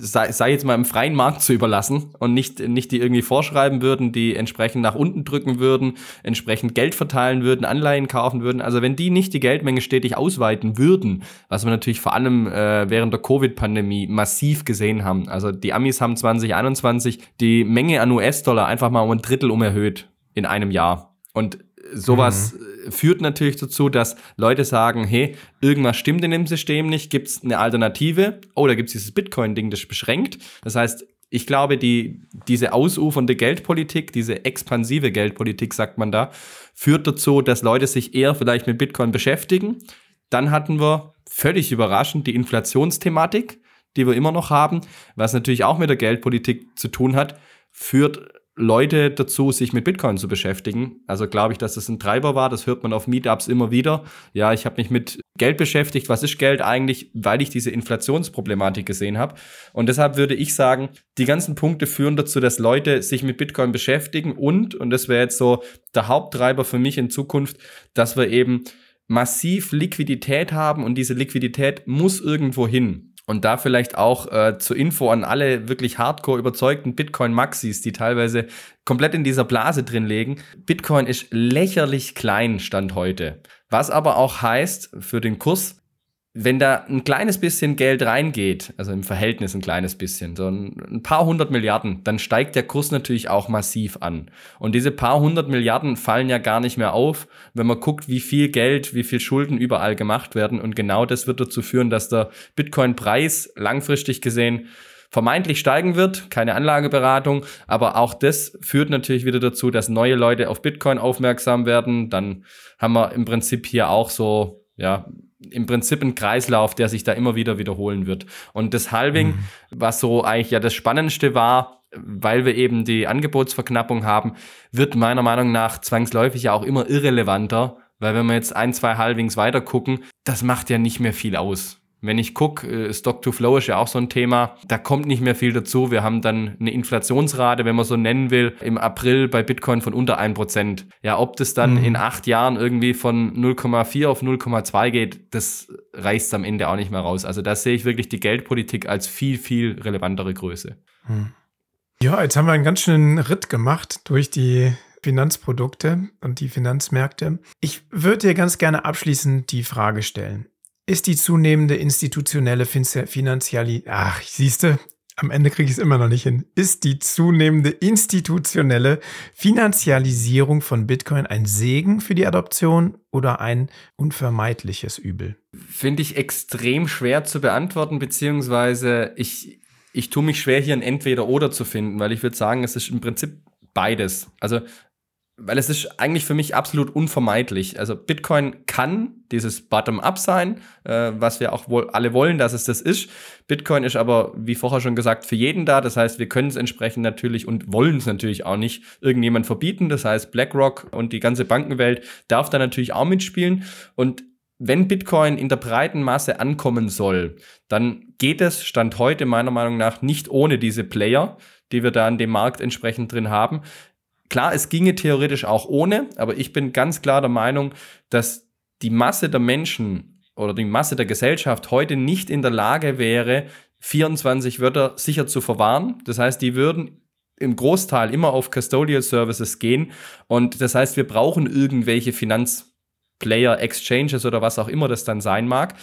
sei, sei jetzt mal im freien Markt zu überlassen und nicht, nicht die irgendwie vorschreiben würden, die entsprechend nach unten drücken würden, entsprechend Geld verteilen würden, Anleihen kaufen würden. Also wenn die nicht die Geldmenge stetig ausweiten würden, was wir natürlich vor allem äh, während der Covid-Pandemie massiv gesehen haben. Also die Amis haben 2021 die Menge an US-Dollar einfach mal um ein Drittel umerhöht in einem Jahr. Und sowas mhm. Führt natürlich dazu, dass Leute sagen, hey, irgendwas stimmt in dem System nicht, gibt es eine Alternative? Oh, da gibt es dieses Bitcoin-Ding, das beschränkt. Das heißt, ich glaube, die, diese ausufernde Geldpolitik, diese expansive Geldpolitik, sagt man da, führt dazu, dass Leute sich eher vielleicht mit Bitcoin beschäftigen. Dann hatten wir völlig überraschend die Inflationsthematik, die wir immer noch haben, was natürlich auch mit der Geldpolitik zu tun hat, führt Leute dazu, sich mit Bitcoin zu beschäftigen. Also glaube ich, dass das ein Treiber war. Das hört man auf Meetups immer wieder. Ja, ich habe mich mit Geld beschäftigt. Was ist Geld eigentlich? Weil ich diese Inflationsproblematik gesehen habe. Und deshalb würde ich sagen, die ganzen Punkte führen dazu, dass Leute sich mit Bitcoin beschäftigen und, und das wäre jetzt so der Haupttreiber für mich in Zukunft, dass wir eben massiv Liquidität haben und diese Liquidität muss irgendwo hin. Und da vielleicht auch äh, zur Info an alle wirklich hardcore überzeugten Bitcoin-Maxis, die teilweise komplett in dieser Blase drin legen. Bitcoin ist lächerlich klein Stand heute. Was aber auch heißt für den Kurs, wenn da ein kleines bisschen Geld reingeht, also im Verhältnis ein kleines bisschen, so ein, paar hundert Milliarden, dann steigt der Kurs natürlich auch massiv an. Und diese paar hundert Milliarden fallen ja gar nicht mehr auf, wenn man guckt, wie viel Geld, wie viel Schulden überall gemacht werden. Und genau das wird dazu führen, dass der Bitcoin-Preis langfristig gesehen vermeintlich steigen wird, keine Anlageberatung, aber auch das führt natürlich wieder dazu, dass neue Leute auf Bitcoin aufmerksam werden. Dann haben wir im Prinzip hier auch so, ja, im Prinzip ein Kreislauf, der sich da immer wieder wiederholen wird. Und das Halving, mhm. was so eigentlich ja das Spannendste war, weil wir eben die Angebotsverknappung haben, wird meiner Meinung nach zwangsläufig ja auch immer irrelevanter, weil wenn wir jetzt ein, zwei Halvings weiter gucken, das macht ja nicht mehr viel aus. Wenn ich gucke, äh, Stock to Flow ist ja auch so ein Thema, da kommt nicht mehr viel dazu. Wir haben dann eine Inflationsrate, wenn man so nennen will, im April bei Bitcoin von unter 1%. Ja, ob das dann mhm. in acht Jahren irgendwie von 0,4 auf 0,2 geht, das reißt am Ende auch nicht mehr raus. Also da sehe ich wirklich die Geldpolitik als viel, viel relevantere Größe. Mhm. Ja, jetzt haben wir einen ganz schönen Ritt gemacht durch die Finanzprodukte und die Finanzmärkte. Ich würde dir ganz gerne abschließend die Frage stellen ist die zunehmende institutionelle Finanziali Ach, siehste, am Ende kriege ich es immer noch nicht hin. Ist die zunehmende institutionelle Finanzialisierung von Bitcoin ein Segen für die Adoption oder ein unvermeidliches Übel? Finde ich extrem schwer zu beantworten, beziehungsweise ich, ich tue mich schwer, hier ein Entweder-Oder zu finden, weil ich würde sagen, es ist im Prinzip beides. Also weil es ist eigentlich für mich absolut unvermeidlich. Also Bitcoin kann dieses Bottom-up sein, äh, was wir auch wohl alle wollen, dass es das ist. Bitcoin ist aber, wie vorher schon gesagt, für jeden da. Das heißt, wir können es entsprechend natürlich und wollen es natürlich auch nicht irgendjemand verbieten. Das heißt, BlackRock und die ganze Bankenwelt darf da natürlich auch mitspielen. Und wenn Bitcoin in der breiten Masse ankommen soll, dann geht es, Stand heute meiner Meinung nach, nicht ohne diese Player, die wir da in dem Markt entsprechend drin haben. Klar, es ginge theoretisch auch ohne, aber ich bin ganz klar der Meinung, dass die Masse der Menschen oder die Masse der Gesellschaft heute nicht in der Lage wäre, 24 Wörter sicher zu verwahren. Das heißt, die würden im Großteil immer auf Custodial Services gehen. Und das heißt, wir brauchen irgendwelche Finanzplayer, Exchanges oder was auch immer das dann sein mag.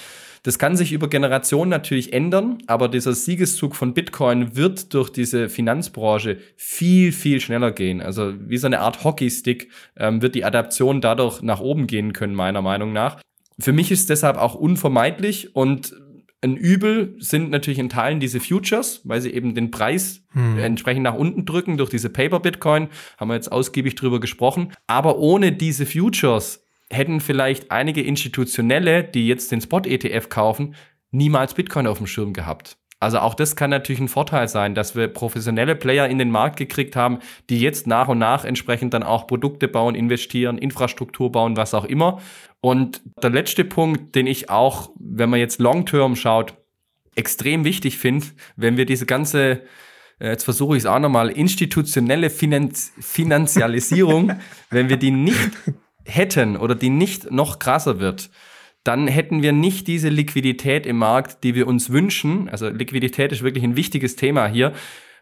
Das kann sich über Generationen natürlich ändern, aber dieser Siegeszug von Bitcoin wird durch diese Finanzbranche viel, viel schneller gehen. Also wie so eine Art Hockeystick ähm, wird die Adaption dadurch nach oben gehen können, meiner Meinung nach. Für mich ist deshalb auch unvermeidlich und ein Übel sind natürlich in Teilen diese Futures, weil sie eben den Preis hm. entsprechend nach unten drücken durch diese Paper Bitcoin. Haben wir jetzt ausgiebig drüber gesprochen. Aber ohne diese Futures hätten vielleicht einige Institutionelle, die jetzt den Spot-ETF kaufen, niemals Bitcoin auf dem Schirm gehabt. Also auch das kann natürlich ein Vorteil sein, dass wir professionelle Player in den Markt gekriegt haben, die jetzt nach und nach entsprechend dann auch Produkte bauen, investieren, Infrastruktur bauen, was auch immer. Und der letzte Punkt, den ich auch, wenn man jetzt long-term schaut, extrem wichtig finde, wenn wir diese ganze äh, jetzt versuche ich es auch nochmal, institutionelle Finanz Finanzialisierung, wenn wir die nicht hätten oder die nicht noch krasser wird, dann hätten wir nicht diese Liquidität im Markt, die wir uns wünschen. Also Liquidität ist wirklich ein wichtiges Thema hier,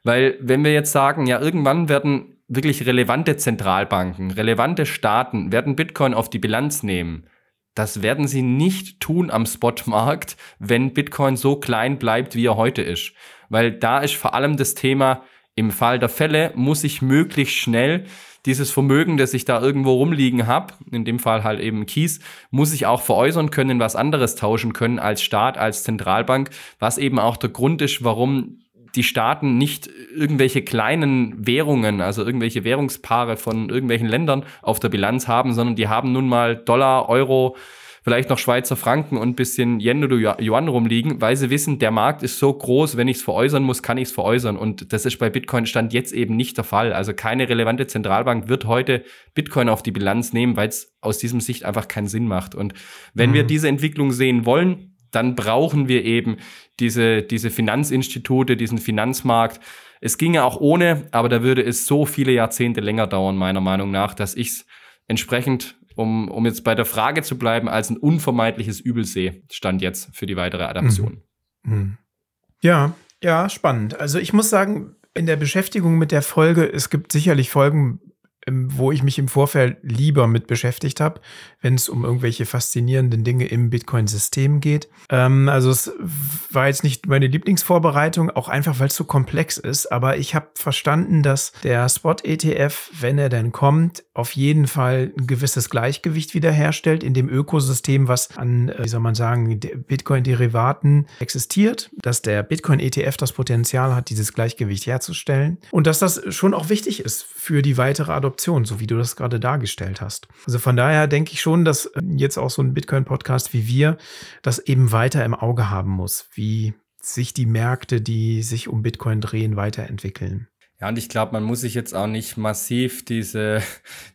weil wenn wir jetzt sagen, ja, irgendwann werden wirklich relevante Zentralbanken, relevante Staaten werden Bitcoin auf die Bilanz nehmen. Das werden sie nicht tun am Spotmarkt, wenn Bitcoin so klein bleibt, wie er heute ist. Weil da ist vor allem das Thema, im Fall der Fälle muss ich möglichst schnell dieses Vermögen, das ich da irgendwo rumliegen habe, in dem Fall halt eben Kies, muss ich auch veräußern können, was anderes tauschen können als Staat, als Zentralbank, was eben auch der Grund ist, warum die Staaten nicht irgendwelche kleinen Währungen, also irgendwelche Währungspaare von irgendwelchen Ländern auf der Bilanz haben, sondern die haben nun mal Dollar, Euro, vielleicht noch Schweizer Franken und ein bisschen Yen oder Yuan rumliegen, weil sie wissen, der Markt ist so groß, wenn ich es veräußern muss, kann ich es veräußern. Und das ist bei Bitcoin Stand jetzt eben nicht der Fall. Also keine relevante Zentralbank wird heute Bitcoin auf die Bilanz nehmen, weil es aus diesem Sicht einfach keinen Sinn macht. Und wenn mhm. wir diese Entwicklung sehen wollen, dann brauchen wir eben diese, diese Finanzinstitute, diesen Finanzmarkt. Es ginge auch ohne, aber da würde es so viele Jahrzehnte länger dauern, meiner Meinung nach, dass ich es entsprechend um, um jetzt bei der Frage zu bleiben, als ein unvermeidliches Übel sehe, stand jetzt für die weitere Adaption. Mhm. mhm. Ja, ja, spannend. Also ich muss sagen, in der Beschäftigung mit der Folge, es gibt sicherlich Folgen, wo ich mich im Vorfeld lieber mit beschäftigt habe, wenn es um irgendwelche faszinierenden Dinge im Bitcoin-System geht. Ähm, also es war jetzt nicht meine Lieblingsvorbereitung, auch einfach, weil es so komplex ist. Aber ich habe verstanden, dass der Spot-ETF, wenn er denn kommt, auf jeden Fall ein gewisses Gleichgewicht wiederherstellt in dem Ökosystem, was an, äh, wie soll man sagen, Bitcoin-Derivaten existiert, dass der Bitcoin-ETF das Potenzial hat, dieses Gleichgewicht herzustellen und dass das schon auch wichtig ist für die weitere Adoption, so wie du das gerade dargestellt hast. Also von daher denke ich schon, dass äh, jetzt auch so ein Bitcoin-Podcast wie wir das eben weiter im Auge haben muss, wie sich die Märkte, die sich um Bitcoin drehen, weiterentwickeln. Ja, und ich glaube, man muss sich jetzt auch nicht massiv diese,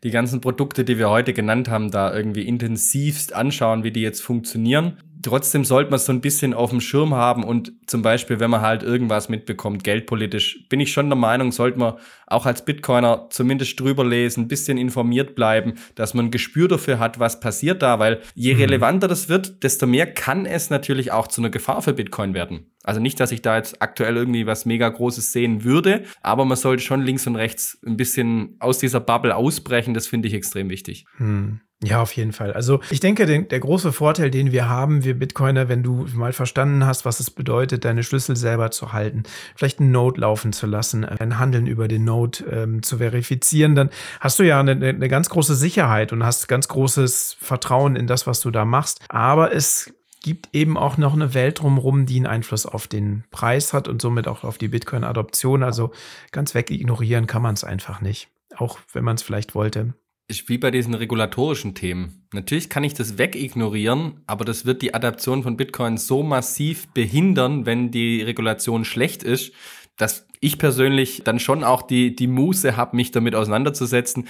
die ganzen Produkte, die wir heute genannt haben, da irgendwie intensivst anschauen, wie die jetzt funktionieren trotzdem sollte man so ein bisschen auf dem Schirm haben und zum Beispiel, wenn man halt irgendwas mitbekommt, geldpolitisch, bin ich schon der Meinung, sollte man auch als Bitcoiner zumindest drüber lesen, ein bisschen informiert bleiben, dass man ein Gespür dafür hat, was passiert da, weil je mhm. relevanter das wird, desto mehr kann es natürlich auch zu einer Gefahr für Bitcoin werden. Also nicht, dass ich da jetzt aktuell irgendwie was mega Großes sehen würde, aber man sollte schon links und rechts ein bisschen aus dieser Bubble ausbrechen, das finde ich extrem wichtig. Mhm. Ja, auf jeden Fall. Also ich denke, den, der große Vorteil, den wir haben, wir Bitcoiner, wenn du mal verstanden hast, was es bedeutet, deine Schlüssel selber zu halten, vielleicht einen Node laufen zu lassen, ein Handeln über den Node ähm, zu verifizieren, dann hast du ja eine, eine ganz große Sicherheit und hast ganz großes Vertrauen in das, was du da machst. Aber es gibt eben auch noch eine Welt drumherum, die einen Einfluss auf den Preis hat und somit auch auf die Bitcoin-Adoption. Also ganz weg ignorieren kann man es einfach nicht. Auch wenn man es vielleicht wollte ist wie bei diesen regulatorischen Themen. Natürlich kann ich das wegignorieren, aber das wird die Adaption von Bitcoin so massiv behindern, wenn die Regulation schlecht ist, dass ich persönlich dann schon auch die, die Muße habe, mich damit auseinanderzusetzen.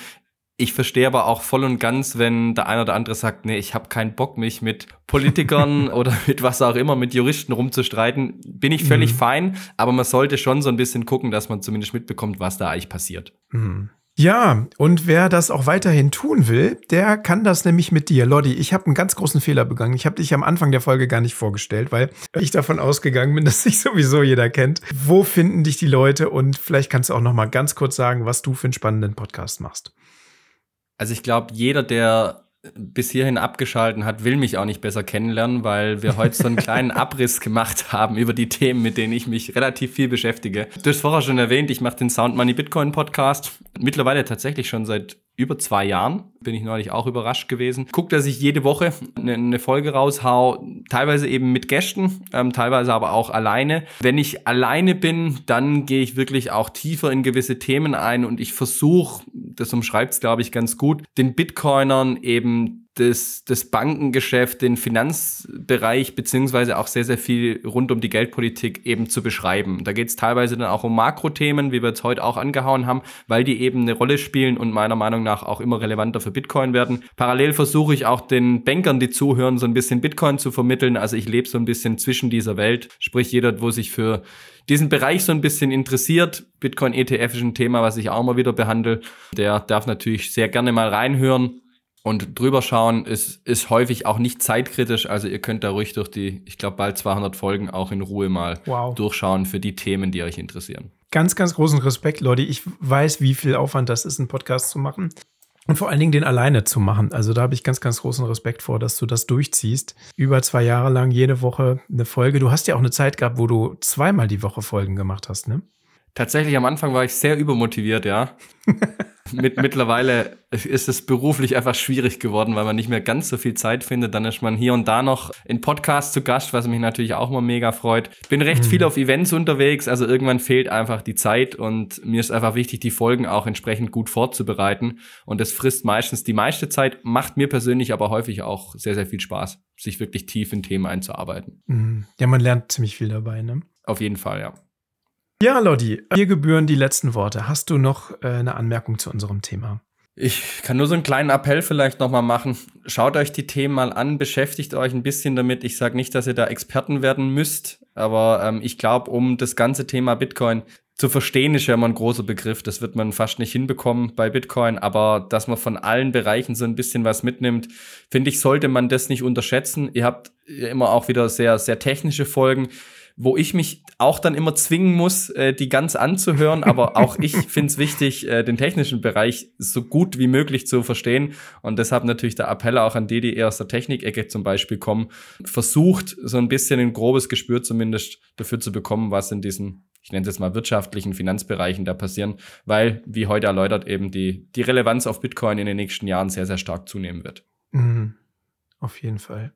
Ich verstehe aber auch voll und ganz, wenn der eine oder andere sagt, nee, ich habe keinen Bock, mich mit Politikern oder mit was auch immer, mit Juristen rumzustreiten. Bin ich völlig mhm. fein, aber man sollte schon so ein bisschen gucken, dass man zumindest mitbekommt, was da eigentlich passiert. Mhm. Ja, und wer das auch weiterhin tun will, der kann das nämlich mit dir. Lodi, ich habe einen ganz großen Fehler begangen. Ich habe dich am Anfang der Folge gar nicht vorgestellt, weil ich davon ausgegangen bin, dass sich sowieso jeder kennt. Wo finden dich die Leute? Und vielleicht kannst du auch noch mal ganz kurz sagen, was du für einen spannenden Podcast machst. Also ich glaube, jeder, der bis hierhin abgeschalten hat, will mich auch nicht besser kennenlernen, weil wir heute so einen kleinen Abriss gemacht haben über die Themen, mit denen ich mich relativ viel beschäftige. Du hast vorher schon erwähnt, ich mache den Sound Money Bitcoin Podcast. Mittlerweile tatsächlich schon seit über zwei Jahren. Bin ich neulich auch überrascht gewesen. Guckt, dass ich jede Woche eine, Folge raushau, teilweise eben mit Gästen, ähm, teilweise aber auch alleine. Wenn ich alleine bin, dann gehe ich wirklich auch tiefer in gewisse Themen ein und ich versuche, das umschreibt es, glaube ich, ganz gut, den Bitcoinern eben das, das Bankengeschäft, den Finanzbereich, beziehungsweise auch sehr, sehr viel rund um die Geldpolitik eben zu beschreiben. Da geht es teilweise dann auch um Makrothemen, wie wir es heute auch angehauen haben, weil die eben eine Rolle spielen und meiner Meinung nach auch immer relevanter für Bitcoin werden. Parallel versuche ich auch den Bankern, die zuhören, so ein bisschen Bitcoin zu vermitteln. Also ich lebe so ein bisschen zwischen dieser Welt, sprich jeder, wo sich für diesen Bereich so ein bisschen interessiert, Bitcoin ETF ist ein Thema, was ich auch mal wieder behandle, der darf natürlich sehr gerne mal reinhören. Und drüber schauen ist, ist häufig auch nicht zeitkritisch. Also ihr könnt da ruhig durch die, ich glaube, bald 200 Folgen auch in Ruhe mal wow. durchschauen für die Themen, die euch interessieren. Ganz, ganz großen Respekt, Leute. Ich weiß, wie viel Aufwand das ist, einen Podcast zu machen. Und vor allen Dingen den alleine zu machen. Also da habe ich ganz, ganz großen Respekt vor, dass du das durchziehst. Über zwei Jahre lang jede Woche eine Folge. Du hast ja auch eine Zeit gehabt, wo du zweimal die Woche Folgen gemacht hast, ne? Tatsächlich am Anfang war ich sehr übermotiviert, ja. Mit, mittlerweile ist es beruflich einfach schwierig geworden, weil man nicht mehr ganz so viel Zeit findet. Dann ist man hier und da noch in Podcasts zu Gast, was mich natürlich auch mal mega freut. Bin recht mhm. viel auf Events unterwegs, also irgendwann fehlt einfach die Zeit und mir ist einfach wichtig, die Folgen auch entsprechend gut vorzubereiten. Und das frisst meistens die meiste Zeit, macht mir persönlich aber häufig auch sehr, sehr viel Spaß, sich wirklich tief in Themen einzuarbeiten. Mhm. Ja, man lernt ziemlich viel dabei, ne? Auf jeden Fall, ja. Ja, Lodi, dir gebühren die letzten Worte. Hast du noch äh, eine Anmerkung zu unserem Thema? Ich kann nur so einen kleinen Appell vielleicht nochmal machen. Schaut euch die Themen mal an, beschäftigt euch ein bisschen damit. Ich sage nicht, dass ihr da Experten werden müsst, aber ähm, ich glaube, um das ganze Thema Bitcoin zu verstehen, ist ja immer ein großer Begriff. Das wird man fast nicht hinbekommen bei Bitcoin, aber dass man von allen Bereichen so ein bisschen was mitnimmt, finde ich, sollte man das nicht unterschätzen. Ihr habt immer auch wieder sehr, sehr technische Folgen wo ich mich auch dann immer zwingen muss, äh, die ganz anzuhören. Aber auch ich finde es wichtig, äh, den technischen Bereich so gut wie möglich zu verstehen. Und deshalb natürlich der Appell auch an die, die eher aus der Technikecke zum Beispiel kommen, versucht so ein bisschen ein grobes Gespür zumindest dafür zu bekommen, was in diesen ich nenne es jetzt mal wirtschaftlichen Finanzbereichen da passieren, weil, wie heute erläutert, eben die, die Relevanz auf Bitcoin in den nächsten Jahren sehr, sehr stark zunehmen wird. Mhm. Auf jeden Fall.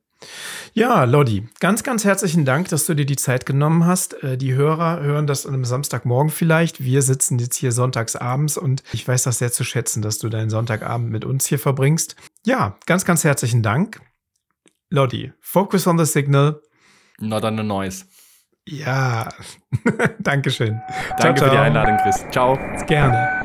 Ja, Lodi, ganz, ganz herzlichen Dank, dass du dir die Zeit genommen hast. Äh, die Hörer hören das an einem Samstagmorgen vielleicht. Wir sitzen jetzt hier sonntags abends und ich weiß das sehr zu schätzen, dass du deinen Sonntagabend mit uns hier verbringst. Ja, ganz, ganz herzlichen Dank. Lodi, focus on the signal. Not on the noise. Ja, Dankeschön. Danke ciao, ciao. für die Einladung, Chris. Ciao. Gerne.